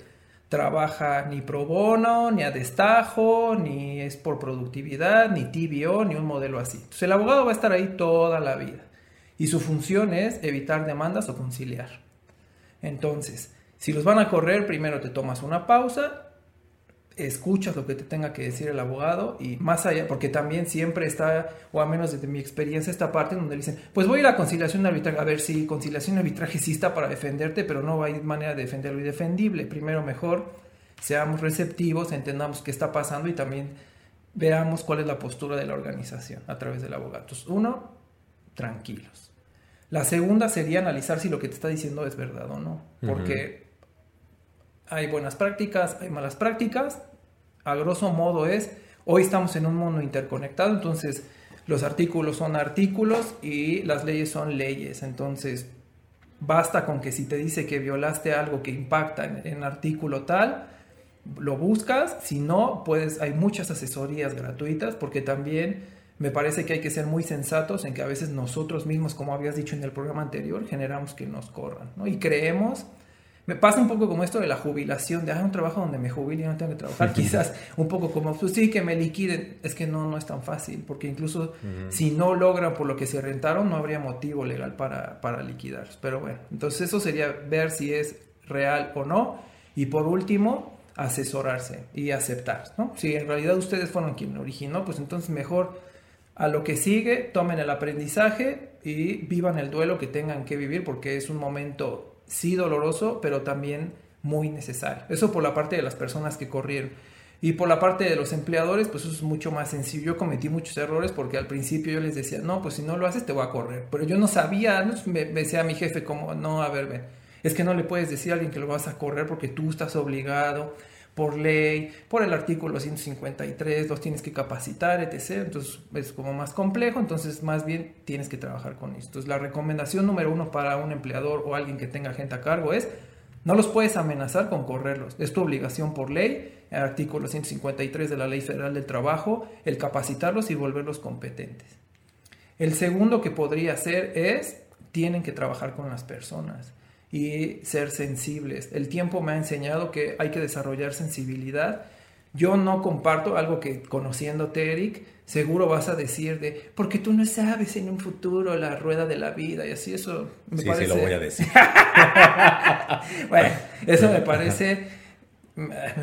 trabaja ni pro bono, ni a destajo, ni es por productividad, ni TBO, ni un modelo así. Entonces el abogado va a estar ahí toda la vida. Y su función es evitar demandas o conciliar. Entonces, si los van a correr, primero te tomas una pausa, escuchas lo que te tenga que decir el abogado y más allá, porque también siempre está, o a menos desde mi experiencia, esta parte donde dicen, pues voy a ir a conciliación arbitraje, a ver si conciliación de arbitraje sí para defenderte, pero no hay manera de defender lo indefendible. Primero mejor seamos receptivos, entendamos qué está pasando y también veamos cuál es la postura de la organización a través del abogado. Entonces, uno, tranquilos. La segunda sería analizar si lo que te está diciendo es verdad o no, porque hay buenas prácticas, hay malas prácticas. A grosso modo es, hoy estamos en un mundo interconectado, entonces los artículos son artículos y las leyes son leyes. Entonces, basta con que si te dice que violaste algo que impacta en, en artículo tal, lo buscas. Si no, puedes, hay muchas asesorías gratuitas porque también me parece que hay que ser muy sensatos en que a veces nosotros mismos, como habías dicho en el programa anterior, generamos que nos corran, ¿no? Y creemos me pasa un poco como esto de la jubilación, de ah, un trabajo donde me jubile y no tengo que trabajar. Quizás un poco como, pues sí, que me liquiden. Es que no, no es tan fácil, porque incluso si no logran por lo que se rentaron, no habría motivo legal para, para liquidar. Pero bueno, entonces eso sería ver si es real o no. Y por último, asesorarse y aceptar, ¿no? Si en realidad ustedes fueron quien originó, pues entonces mejor a lo que sigue, tomen el aprendizaje y vivan el duelo que tengan que vivir, porque es un momento sí doloroso, pero también muy necesario. Eso por la parte de las personas que corrieron. Y por la parte de los empleadores, pues eso es mucho más sencillo. Yo cometí muchos errores porque al principio yo les decía, no, pues si no lo haces te voy a correr. Pero yo no sabía, ¿no? me, decía mi jefe como, no, a ver, es que no le puedes decir a alguien que lo vas a correr porque tú estás obligado por ley, por el artículo 153, los tienes que capacitar, etc. Entonces es como más complejo, entonces más bien tienes que trabajar con esto. Entonces la recomendación número uno para un empleador o alguien que tenga gente a cargo es no los puedes amenazar con correrlos. Es tu obligación por ley, artículo 153 de la Ley Federal del Trabajo, el capacitarlos y volverlos competentes. El segundo que podría hacer es, tienen que trabajar con las personas y ser sensibles. El tiempo me ha enseñado que hay que desarrollar sensibilidad. Yo no comparto algo que conociéndote, Eric, seguro vas a decir de, porque tú no sabes en un futuro la rueda de la vida y así eso me sí, parece... sí, lo voy a decir. bueno, eso me parece,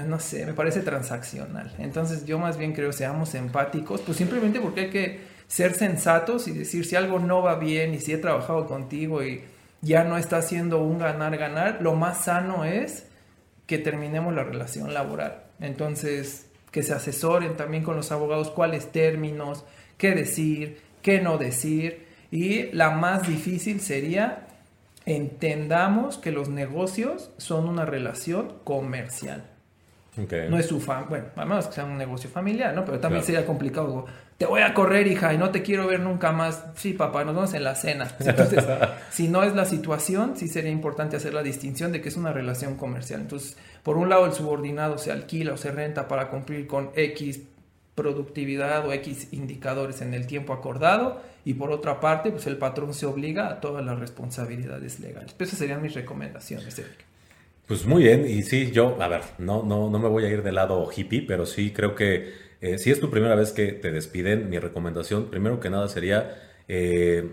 no sé, me parece transaccional. Entonces yo más bien creo seamos empáticos, pues simplemente porque hay que ser sensatos y decir si algo no va bien y si he trabajado contigo y ya no está haciendo un ganar-ganar, lo más sano es que terminemos la relación laboral. Entonces, que se asesoren también con los abogados cuáles términos, qué decir, qué no decir. Y la más difícil sería entendamos que los negocios son una relación comercial. No es su fan, bueno, a menos que sea un negocio familiar, ¿no? Pero también sería complicado. Te voy a correr, hija, y no te quiero ver nunca más. Sí, papá, nos vemos en la cena. Entonces, si no es la situación, sí sería importante hacer la distinción de que es una relación comercial. Entonces, por un lado, el subordinado se alquila o se renta para cumplir con X productividad o X indicadores en el tiempo acordado y por otra parte, pues el patrón se obliga a todas las responsabilidades legales. Pues esas serían mis recomendaciones, Eric. Pues muy bien, y sí, yo, a ver, no, no, no me voy a ir del lado hippie, pero sí creo que eh, si es tu primera vez que te despiden, mi recomendación, primero que nada sería, eh,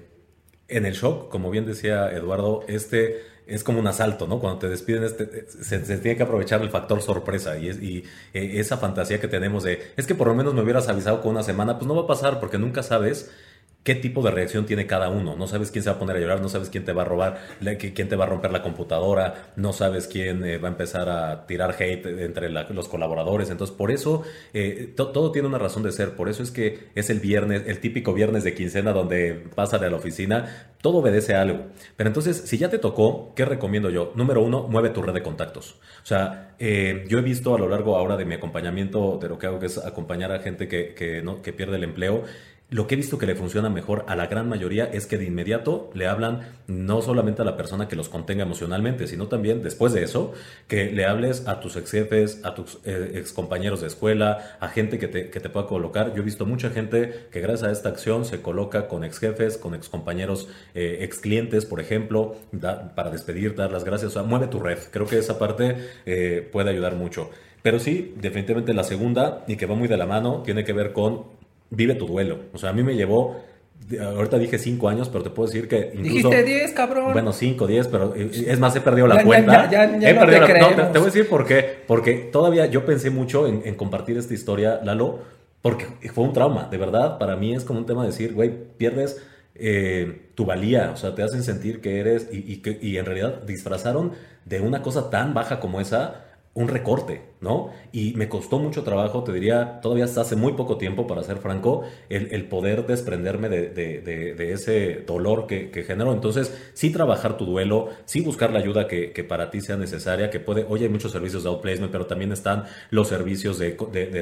en el shock, como bien decía Eduardo, este es como un asalto, ¿no? Cuando te despiden, este, se, tiene que aprovechar el factor sorpresa y, y eh, esa fantasía que tenemos de, es que por lo menos me hubieras avisado con una semana, pues no va a pasar porque nunca sabes qué tipo de reacción tiene cada uno. No sabes quién se va a poner a llorar, no sabes quién te va a robar, quién te va a romper la computadora, no sabes quién eh, va a empezar a tirar hate entre los colaboradores. Entonces, por eso eh, todo tiene una razón de ser. Por eso es que es el viernes, el típico viernes de quincena donde pasa de la oficina. Todo obedece a algo. Pero entonces, si ya te tocó, ¿qué recomiendo yo? Número uno, mueve tu red de contactos. O sea, eh, yo he visto a lo largo ahora de mi acompañamiento, de lo que hago, que es acompañar a gente que, que, ¿no? que pierde el empleo, lo que he visto que le funciona mejor a la gran mayoría es que de inmediato le hablan no solamente a la persona que los contenga emocionalmente, sino también después de eso, que le hables a tus ex jefes, a tus eh, ex compañeros de escuela, a gente que te, que te, pueda colocar. Yo he visto mucha gente que gracias a esta acción se coloca con ex jefes, con ex compañeros, eh, ex clientes, por ejemplo, para despedir, dar las gracias. O sea, mueve tu red. Creo que esa parte eh, puede ayudar mucho. Pero sí, definitivamente la segunda, y que va muy de la mano, tiene que ver con vive tu duelo. O sea, a mí me llevó, ahorita dije cinco años, pero te puedo decir que incluso... Dijiste 10, cabrón. Bueno, cinco, diez, pero es más, he perdido la cuenta. Ya, ya, he no perdido te, la, te, voy a decir por qué. Porque todavía yo pensé mucho en, compartir esta historia, Lalo, porque fue un trauma. De verdad, para mí es como un tema de decir, güey, pierdes... Eh, tu valía, o sea, te hacen sentir que eres y, y, que, y en realidad disfrazaron de una cosa tan baja como esa un recorte, ¿no? Y me costó mucho trabajo, te diría, todavía hasta hace muy poco tiempo, para ser franco, el, poder desprenderme de, ese dolor que, generó. Entonces, sí trabajar tu duelo, sí buscar la ayuda que, para ti sea necesaria, que puede, oye, hay muchos servicios de outplacement, pero también están los servicios de,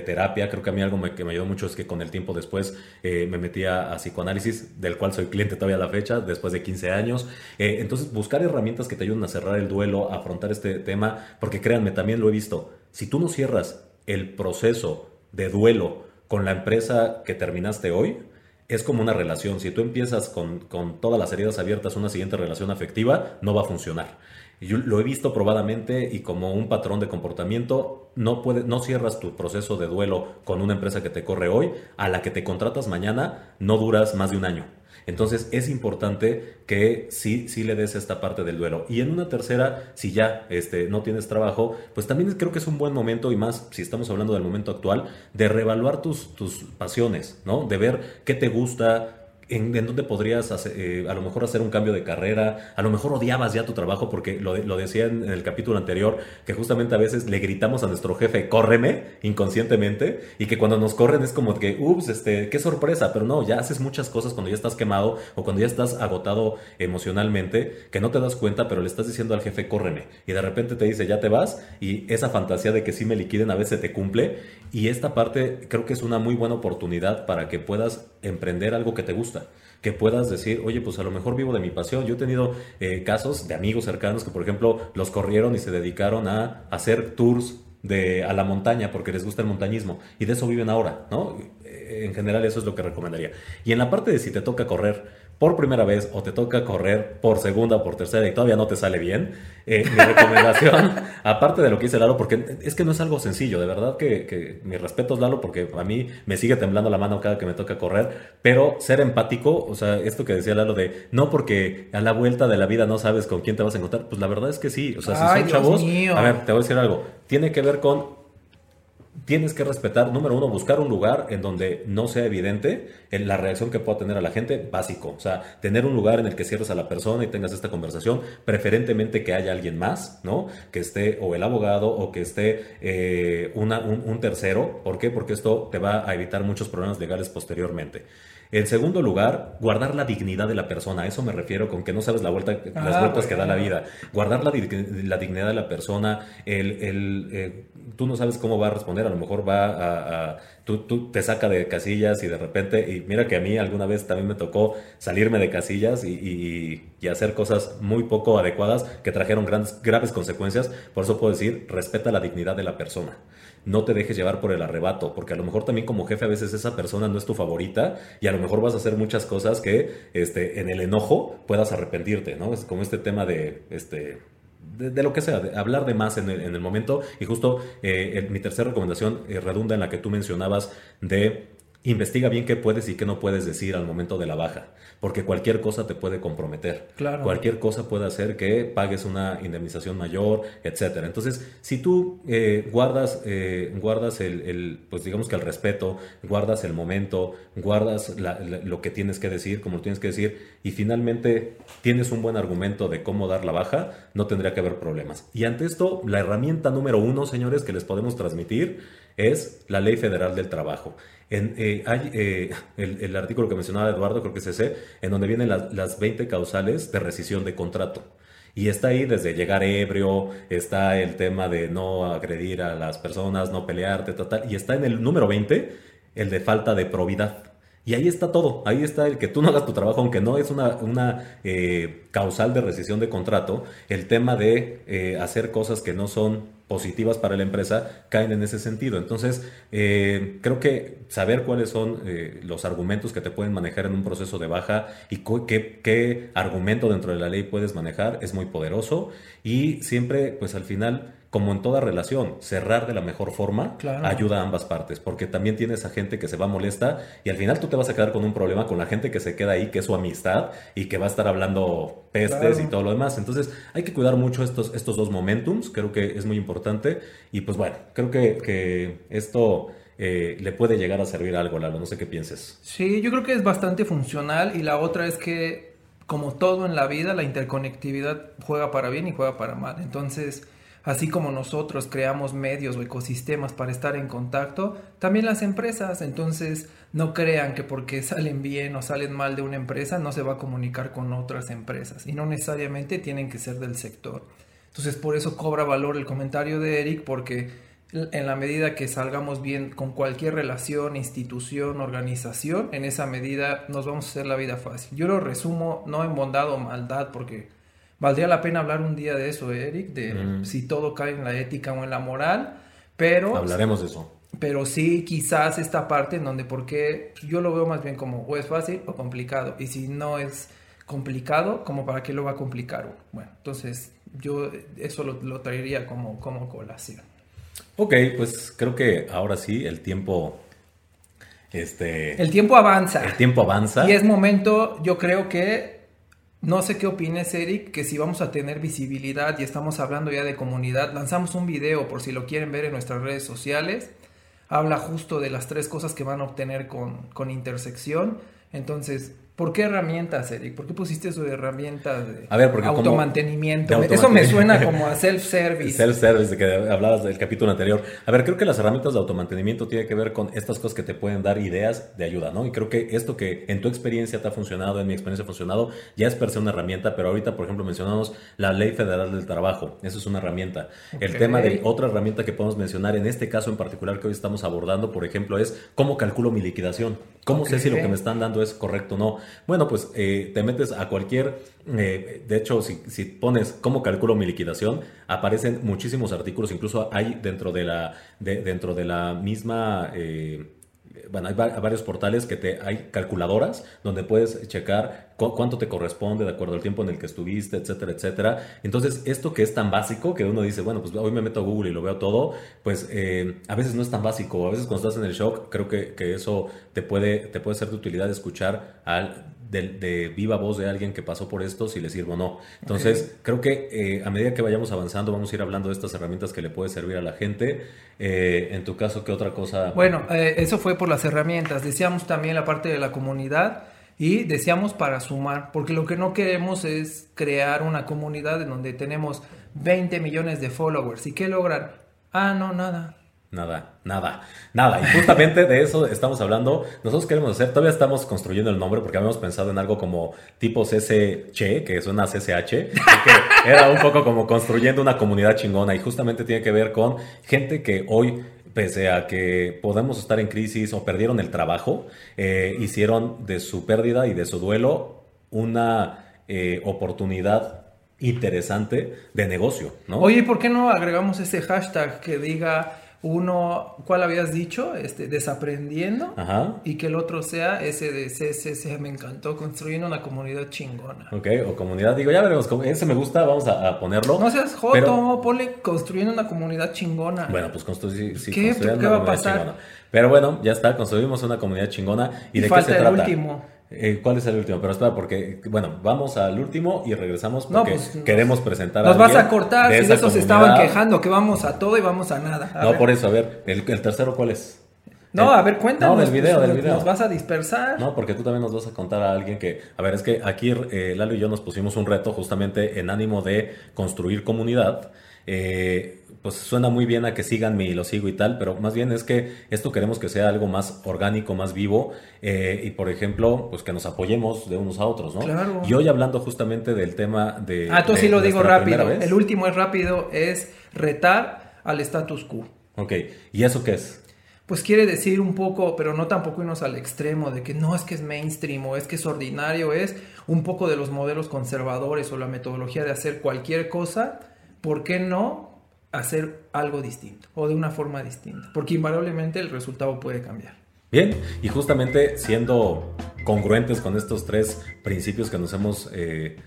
terapia. Creo que a mí algo que me ayudó mucho es que con el tiempo después eh, me metía a psicoanálisis, del cual soy cliente todavía a la fecha, después de 15 años. Eh, entonces, buscar herramientas que te ayuden a cerrar el duelo, a afrontar este tema, porque créanme, también lo he visto. Si tú no cierras el proceso de duelo con la empresa que terminaste hoy, es como una relación. Si tú empiezas con, todas las heridas abiertas una siguiente relación afectiva, no va a funcionar. Yo lo he visto probadamente y como un patrón de comportamiento, no, puede, no cierras tu proceso de duelo con una empresa que te corre hoy, a la que te contratas mañana, no duras más de un año. Entonces es importante que sí, sí le des esta parte del duelo. Y en una tercera, si ya este, no tienes trabajo, pues también creo que es un buen momento y más si estamos hablando del momento actual, de reevaluar tus, tus pasiones, ¿no? De ver qué te gusta, en, dónde podrías eh, a lo mejor hacer un cambio de carrera, a lo mejor odiabas ya tu trabajo porque lo, lo decía en, el capítulo anterior, que justamente a veces le gritamos a nuestro jefe, córreme inconscientemente, y que cuando nos corren es como que, ups, este, qué sorpresa, pero no, ya haces muchas cosas cuando ya estás quemado o cuando ya estás agotado emocionalmente, que no te das cuenta, pero le estás diciendo al jefe, córreme, y de repente te dice, ya te vas, y esa fantasía de que sí me liquiden a veces te cumple, y esta parte creo que es una muy buena oportunidad para que puedas emprender algo que te gusta que puedas decir, oye, pues a lo mejor vivo de mi pasión. Yo he tenido eh, casos de amigos cercanos que, por ejemplo, los corrieron y se dedicaron a hacer tours de, a la montaña porque les gusta el montañismo y de eso viven ahora, ¿no? Eh, en general eso es lo que recomendaría. Y en la parte de si te toca correr, por primera vez o te toca correr por segunda o por tercera y todavía no te sale bien, eh, mi recomendación, aparte de lo que dice Lalo, porque es que no es algo sencillo, de verdad que, que mi respeto es Lalo, porque a mí me sigue temblando la mano cada que me toca correr, pero ser empático, o sea, esto que decía Lalo de no porque a la vuelta de la vida no sabes con quién te vas a encontrar, pues la verdad es que sí, o sea, si son chavos, a ver, te voy a decir algo, tiene que ver con tienes que respetar, número uno, buscar un lugar en donde no sea evidente la reacción que pueda tener a la gente, básico. O sea, tener un lugar en el que cierres a la persona y tengas esta conversación, preferentemente que haya alguien más, ¿no? Que esté o el abogado o que esté eh, una, un, tercero. ¿Por qué? Porque esto te va a evitar muchos problemas legales posteriormente. En segundo lugar, guardar la dignidad de la persona. A eso me refiero con que no sabes la vuelta, las Ah, vueltas que da la vida. Guardar la, la dignidad de la persona. El, el, eh, tú no sabes cómo va a responder. A lo mejor va a... a- tú, te saca de casillas y de repente... Y mira que a mí alguna vez también me tocó salirme de casillas y hacer cosas muy poco adecuadas que trajeron grandes, graves consecuencias. Por eso puedo decir, respeta la dignidad de la persona no te dejes llevar por el arrebato, porque a lo mejor también como jefe a veces esa persona no es tu favorita y a lo mejor vas a hacer muchas cosas que este, en el enojo puedas arrepentirte, ¿no? Es como este tema de, este, de, lo que sea, de hablar de más en el, en el momento. Y justo eh, en mi tercera recomendación eh, redunda en la que tú mencionabas de investiga bien qué puedes y qué no puedes decir al momento de la baja, porque cualquier cosa te puede comprometer. Claro. Cualquier cosa puede hacer que pagues una indemnización mayor, etcétera. Entonces, si tú eh, guardas, eh, guardas el, el, pues digamos que el respeto, guardas el momento, guardas la- la- lo que tienes que decir, como lo tienes que decir, y finalmente tienes un buen argumento de cómo dar la baja, no tendría que haber problemas. Y ante esto, la herramienta número uno, señores, que les podemos transmitir es la Ley Federal del Trabajo. En, eh, hay eh, el, artículo que mencionaba Eduardo, creo que es ese, en donde vienen las, las 20 causales de rescisión de contrato. Y está ahí desde llegar ebrio, está el tema de no agredir a las personas, no pelearte, tal, tal, y está en el número 20 el de falta de probidad. Y ahí está todo, ahí está el que tú no hagas tu trabajo, aunque no es una, una eh, causal de rescisión de contrato, el tema de eh, hacer cosas que no son positivas para la empresa caen en ese sentido. Entonces, eh, creo que saber cuáles son los argumentos que te pueden manejar en un proceso de baja y qué, qué argumento dentro de la ley puedes manejar es muy poderoso y siempre, pues al final, como en toda relación, cerrar de la mejor forma Claro. ayuda a ambas partes, porque también tienes a gente que se va molesta y al final tú te vas a quedar con un problema con la gente que se queda ahí, que es su amistad y que va a estar hablando pestes Claro. y todo lo demás. Entonces hay que cuidar mucho estos, estos dos momentums, creo que es muy importante y pues bueno, creo que, que esto eh, le puede llegar a servir algo, Lalo, no sé qué pienses. Sí, yo creo que es bastante funcional y la otra es que, como todo en la vida, la interconectividad juega para bien y juega para mal. Entonces, así como nosotros creamos medios o ecosistemas para estar en contacto, también las empresas. Entonces, no crean que porque salen bien o salen mal de una empresa no se va a comunicar con otras empresas y no necesariamente tienen que ser del sector. Entonces, por eso cobra valor el comentario de Eric, porque en la medida que salgamos bien con cualquier relación, institución, organización, en esa medida nos vamos a hacer la vida fácil. Yo lo resumo no en bondad o maldad, porque valdría la pena hablar un día de eso, Eric, de Mm. si todo cae en la ética o en la moral, pero, Hablaremos de eso. pero sí quizás esta parte en donde, porque yo lo veo más bien como o es fácil o complicado, y si no es complicado, como para qué lo va a complicar. Bueno, entonces yo eso lo, lo traería como, como colación. Ok, pues creo que ahora sí el tiempo, este, El tiempo avanza. el tiempo avanza. Y es momento, yo creo que, no sé qué opines, Eric, que si vamos a tener visibilidad y estamos hablando ya de comunidad, lanzamos un video por si lo quieren ver en nuestras redes sociales. Habla justo de las tres cosas que van a obtener con, con intersección. Entonces, ¿por qué herramientas, Eric? ¿Por qué pusiste eso de herramientas de A ver, porque como- automantenimiento? Eso me suena como a self-service. Self-service, de que hablabas del capítulo anterior. A ver, creo que las herramientas de automantenimiento tienen que ver con estas cosas que te pueden dar ideas de ayuda, ¿no? Y creo que esto que en tu experiencia te ha funcionado, en mi experiencia ha funcionado, ya es per se una herramienta, pero ahorita, por ejemplo, mencionamos la Ley Federal del Trabajo. Eso es una herramienta. El tema de otra herramienta que podemos mencionar en este caso en particular que hoy estamos abordando, por ejemplo, es cómo calculo mi liquidación. ¿Cómo sé si lo que me están dando es correcto o no? Bueno, pues eh, te metes a cualquier, eh, de hecho, si, si pones cómo calculo mi liquidación, aparecen muchísimos artículos, incluso hay dentro de la, de- dentro de la misma... eh, bueno, hay va- varios portales que te hay calculadoras donde puedes checar cu- cuánto te corresponde de acuerdo al tiempo en el que estuviste, etcétera, etcétera. Entonces, esto que es tan básico que uno dice, bueno, pues hoy me meto a Google y lo veo todo, pues eh, a veces no es tan básico. A veces cuando estás en el shock, creo que, que eso te puede, te puede ser de utilidad escuchar al, de, de viva voz de alguien que pasó por esto, si le sirve o no. Entonces, creo que eh, a medida que vayamos avanzando, vamos a ir hablando de estas herramientas que le puede servir a la gente. Eh, en tu caso, ¿qué otra cosa? Bueno, eh, eso fue por las herramientas. Decíamos también la parte de la comunidad y decíamos para sumar, porque lo que no queremos es crear una comunidad en donde tenemos 20 millones de followers. ¿Y qué logran? Ah, no, nada. Nada, nada, nada. Y justamente de eso estamos hablando. Nosotros queremos hacer, todavía estamos construyendo el nombre porque habíamos pensado en algo como tipo CCH, que suena CCH, que era un poco como construyendo una comunidad chingona y justamente tiene que ver con gente que hoy pese a que podemos estar en crisis o perdieron el trabajo, eh, hicieron de su pérdida y de su duelo una eh, oportunidad interesante de negocio, ¿no? Oye, ¿por qué no agregamos ese hashtag que diga uno, ¿cuál habías dicho? Este, desaprendiendo. Y que el otro sea ese de CCC, me encantó, construyendo una comunidad chingona. Ok, o comunidad, digo, ya veremos, ese me gusta, vamos a, ponerlo. No seas joto, ponle construyendo una comunidad chingona. Bueno, pues construir, ¿Qué? ¿Qué va a pasar? Pero bueno, ya está, construimos una comunidad chingona. ¿Y, de qué se trata? el último. Eh, ¿Cuál es el último? Pero espera, porque, bueno, vamos al último y regresamos porque pues, queremos presentar nos a Nos vas a cortar, si de eso se estaban quejando, que vamos a todo y vamos a nada. no, por eso, a ver, ¿el, tercero cuál es? No, a ver, cuéntanos. No, del video, pues, del video. Nos vas a dispersar. No, porque tú también nos vas a contar a alguien que, a ver, es que aquí eh, Lalo y yo nos pusimos un reto justamente en ánimo de construir comunidad. Eh, pues suena muy bien a que síganme y lo sigo y tal, pero más bien es que esto queremos que sea algo más orgánico, más vivo eh, y por ejemplo, pues que nos apoyemos de unos a otros, ¿no? Claro. Y hoy hablando justamente del tema de... Ah, tú sí lo digo rápido. El último es rápido, es retar al status quo. Ok, ¿y eso qué es? Pues quiere decir un poco, pero no tampoco irnos al extremo de que no es que es mainstream o es que es ordinario, es un poco de los modelos conservadores o la metodología de hacer cualquier cosa. ¿Por qué no hacer algo distinto o de una forma distinta, porque invariablemente el resultado puede cambiar. Bien, y justamente siendo congruentes con estos tres principios que nos hemos eh,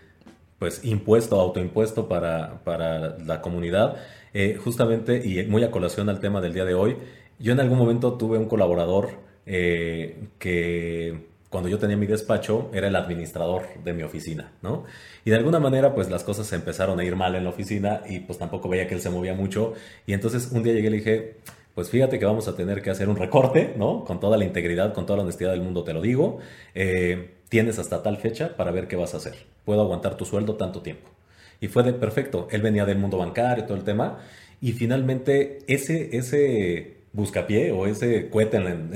pues impuesto, autoimpuesto para, para la comunidad, eh, justamente y muy a colación al tema del día de hoy, yo en algún momento tuve un colaborador eh, que cuando yo tenía mi despacho, era el administrador de mi oficina, ¿no? Y de alguna manera, pues las cosas se empezaron a ir mal en la oficina y pues tampoco veía que él se movía mucho. Y entonces un día llegué y le dije, pues fíjate que vamos a tener que hacer un recorte, ¿no? Con toda la integridad, con toda la honestidad del mundo, te lo digo. Eh, tienes hasta tal fecha para ver qué vas a hacer. Puedo aguantar tu sueldo tanto tiempo. Y fue de perfecto. Él venía del mundo bancario todo el tema. Y finalmente ese, ese buscapié o ese cohete en,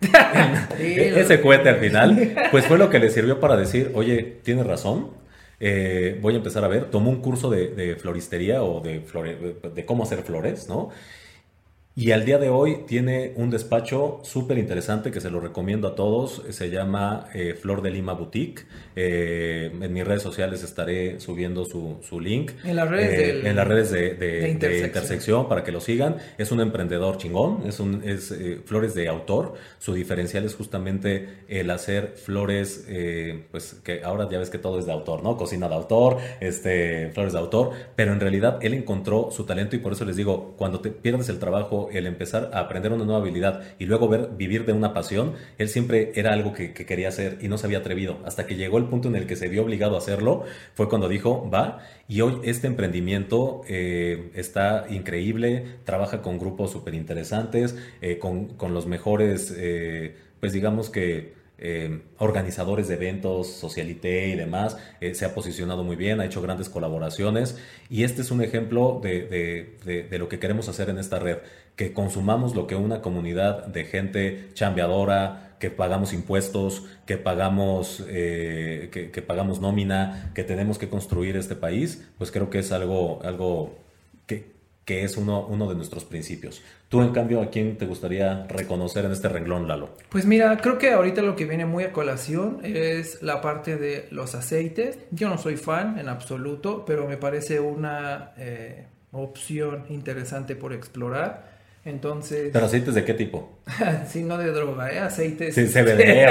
ese cohete al final, pues fue lo que le sirvió para decir, oye, tienes razón, eh, voy a empezar a ver, tomó un curso de, floristería o de, de cómo hacer flores, ¿no? Y al día de hoy tiene un despacho súper interesante que se lo recomiendo a todos. Se llama eh, Flor de Lima Boutique. Eh, en mis redes sociales estaré subiendo su, su link. En las redes, eh, en las redes de, intersección. para que lo sigan. Es un emprendedor chingón. Es, un, es flores de autor. Su diferencial es justamente el hacer flores, pues que ahora ya ves que todo es de autor, ¿no? Cocina de autor, este, flores de autor. Pero en realidad él encontró su talento y por eso les digo, cuando te pierdes el trabajo el empezar a aprender una nueva habilidad y luego ver, vivir de una pasión, él siempre era algo que, quería hacer y no se había atrevido. Hasta que llegó el punto en el que se vio obligado a hacerlo, fue cuando dijo, va, y hoy este emprendimiento eh, está increíble, trabaja con grupos súper interesantes, eh, con, los mejores, eh, pues digamos que organizadores de eventos, socialité y demás, se ha posicionado muy bien, ha hecho grandes colaboraciones. Y este es un ejemplo de, lo que queremos hacer en esta red, que consumamos lo que una comunidad de gente chambeadora, que pagamos impuestos, que pagamos, eh, que, pagamos nómina, que tenemos que construir este país, pues creo que es algo, algo que, que es uno, uno de nuestros principios. Tú, en cambio, ¿a quién te gustaría reconocer en este renglón, Lalo? Pues mira, creo que ahorita lo que viene muy a colación es la parte de los aceites. Yo no soy fan en absoluto, pero me parece una eh, opción interesante por explorar. Entonces. ¿Pero aceites de qué tipo? sí, no de droga, ¿eh? Aceites. Sí, CBD,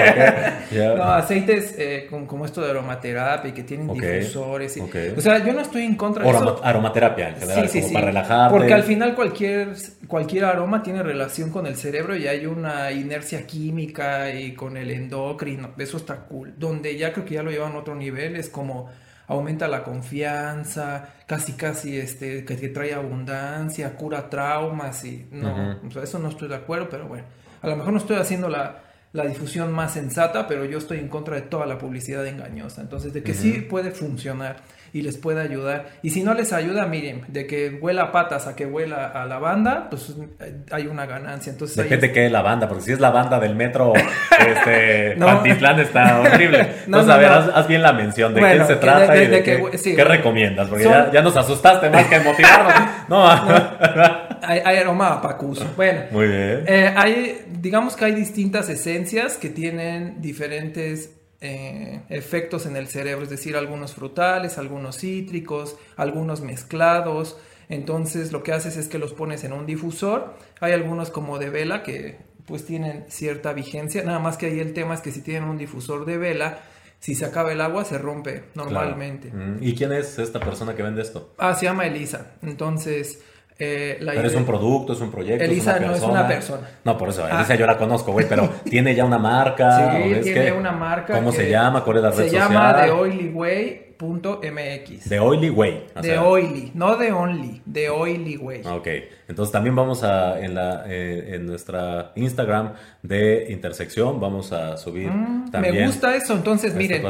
No, aceites eh, como esto de aromaterapia y que tienen difusores. O sea, yo no estoy en contra de eso. Aromaterapia en general, como para relajarte. Porque al final cualquier, cualquier aroma tiene relación con el cerebro y hay una inercia química y con el endocrino. Eso está cool. Donde ya creo que ya lo llevan a otro nivel, es como aumenta la confianza, casi casi este, que, trae abundancia, cura traumas y no, eso no estoy de acuerdo, pero bueno, a lo mejor no estoy haciendo la, la difusión más sensata, pero yo estoy en contra de toda la publicidad engañosa. Entonces, de que sí puede funcionar y les puede ayudar. Y si no les ayuda, miren, de que huela a patas a que huela a la banda, pues eh, hay una ganancia. Entonces, de qué es la banda, porque si es la banda del metro este, Pantitlán está horrible. Entonces, a ver, haz, bien la mención de qué se trata y de, qué, recomiendas, porque ya, nos asustaste más que motivarnos. no, hay, aroma pacuso. Bueno, muy bien. Eh, hay, digamos que hay distintas esencias que tienen diferentes eh, efectos en el cerebro, es decir, algunos frutales, algunos cítricos, algunos mezclados. Entonces lo que haces es que los pones en un difusor. Hay algunos como de vela que pues tienen cierta vigencia. Nada más que ahí el tema es que si tienen un difusor de vela, si se acaba el agua se rompe normalmente. Mm, ¿Y quién es esta persona que vende esto? Ah, se llama Elisa. Entonces eh, pero es un producto, es un proyecto. Elisa no es una persona. No, por eso, ah. Elisa yo la conozco, güey, pero tiene ya una marca. Sí, tiene una marca. ¿Cómo se llama? ¿Cuál es la red social? Se llama TheOilyWay.mx. The Oily Way. The Oily, no The Only, The Oily Way. Ok, entonces también vamos a, en, la, eh, en nuestra Instagram de Intersección, vamos a subir mm, también. Me gusta eso, entonces miren,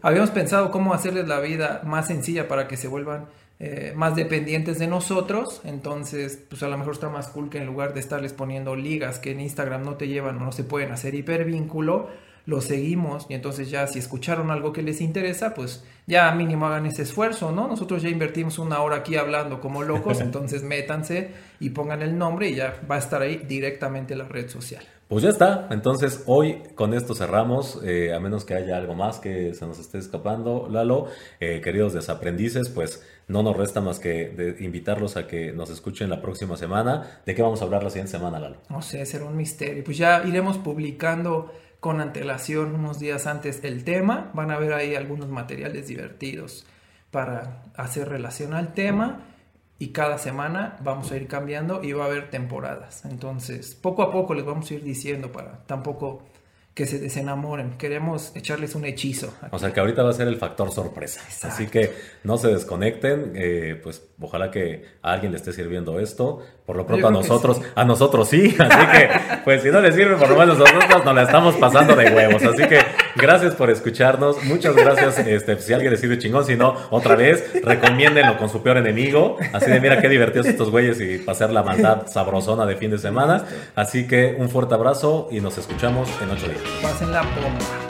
habíamos pensado cómo hacerles la vida más sencilla para que se vuelvan eh, más dependientes de nosotros, entonces pues a lo mejor está más cool que en lugar de estarles poniendo ligas que en Instagram no te llevan o no se pueden hacer hipervínculo, lo seguimos y entonces ya si escucharon algo que les interesa, pues ya mínimo hagan ese esfuerzo, ¿no? Nosotros ya invertimos una hora aquí hablando como locos, entonces métanse y pongan el nombre y ya va a estar ahí directamente la red social. Pues ya está, entonces hoy con esto cerramos, eh, a menos que haya algo más que se nos esté escapando, Lalo, eh, queridos desaprendices, pues no nos resta más que invitarlos a que nos escuchen la próxima semana. ¿De qué vamos a hablar la siguiente semana, Lalo? No sé, será un misterio. Pues ya iremos publicando con antelación unos días antes el tema, van a ver ahí algunos materiales divertidos para hacer relación al tema y cada semana vamos a ir cambiando y va a haber temporadas. Entonces, poco a poco les vamos a ir diciendo para tampoco que se desenamoren. Queremos echarles un hechizo. O sea que ahorita va a ser el factor sorpresa. Así que no se desconecten. Eh, pues ojalá que a alguien le esté sirviendo esto. Por lo pronto a nosotros, a nosotros sí. Así que, pues si no le sirve, por lo menos nosotros nos la estamos pasando de huevos. Así que gracias por escucharnos. Muchas gracias. Este, si alguien sirve chingón, si no, otra vez, recomiéndenlo con su peor enemigo. Así de mira qué divertidos estos güeyes y pasar la maldad sabrosona de fin de semana. Así que un fuerte abrazo y nos escuchamos en ocho días. Pasen la bomba.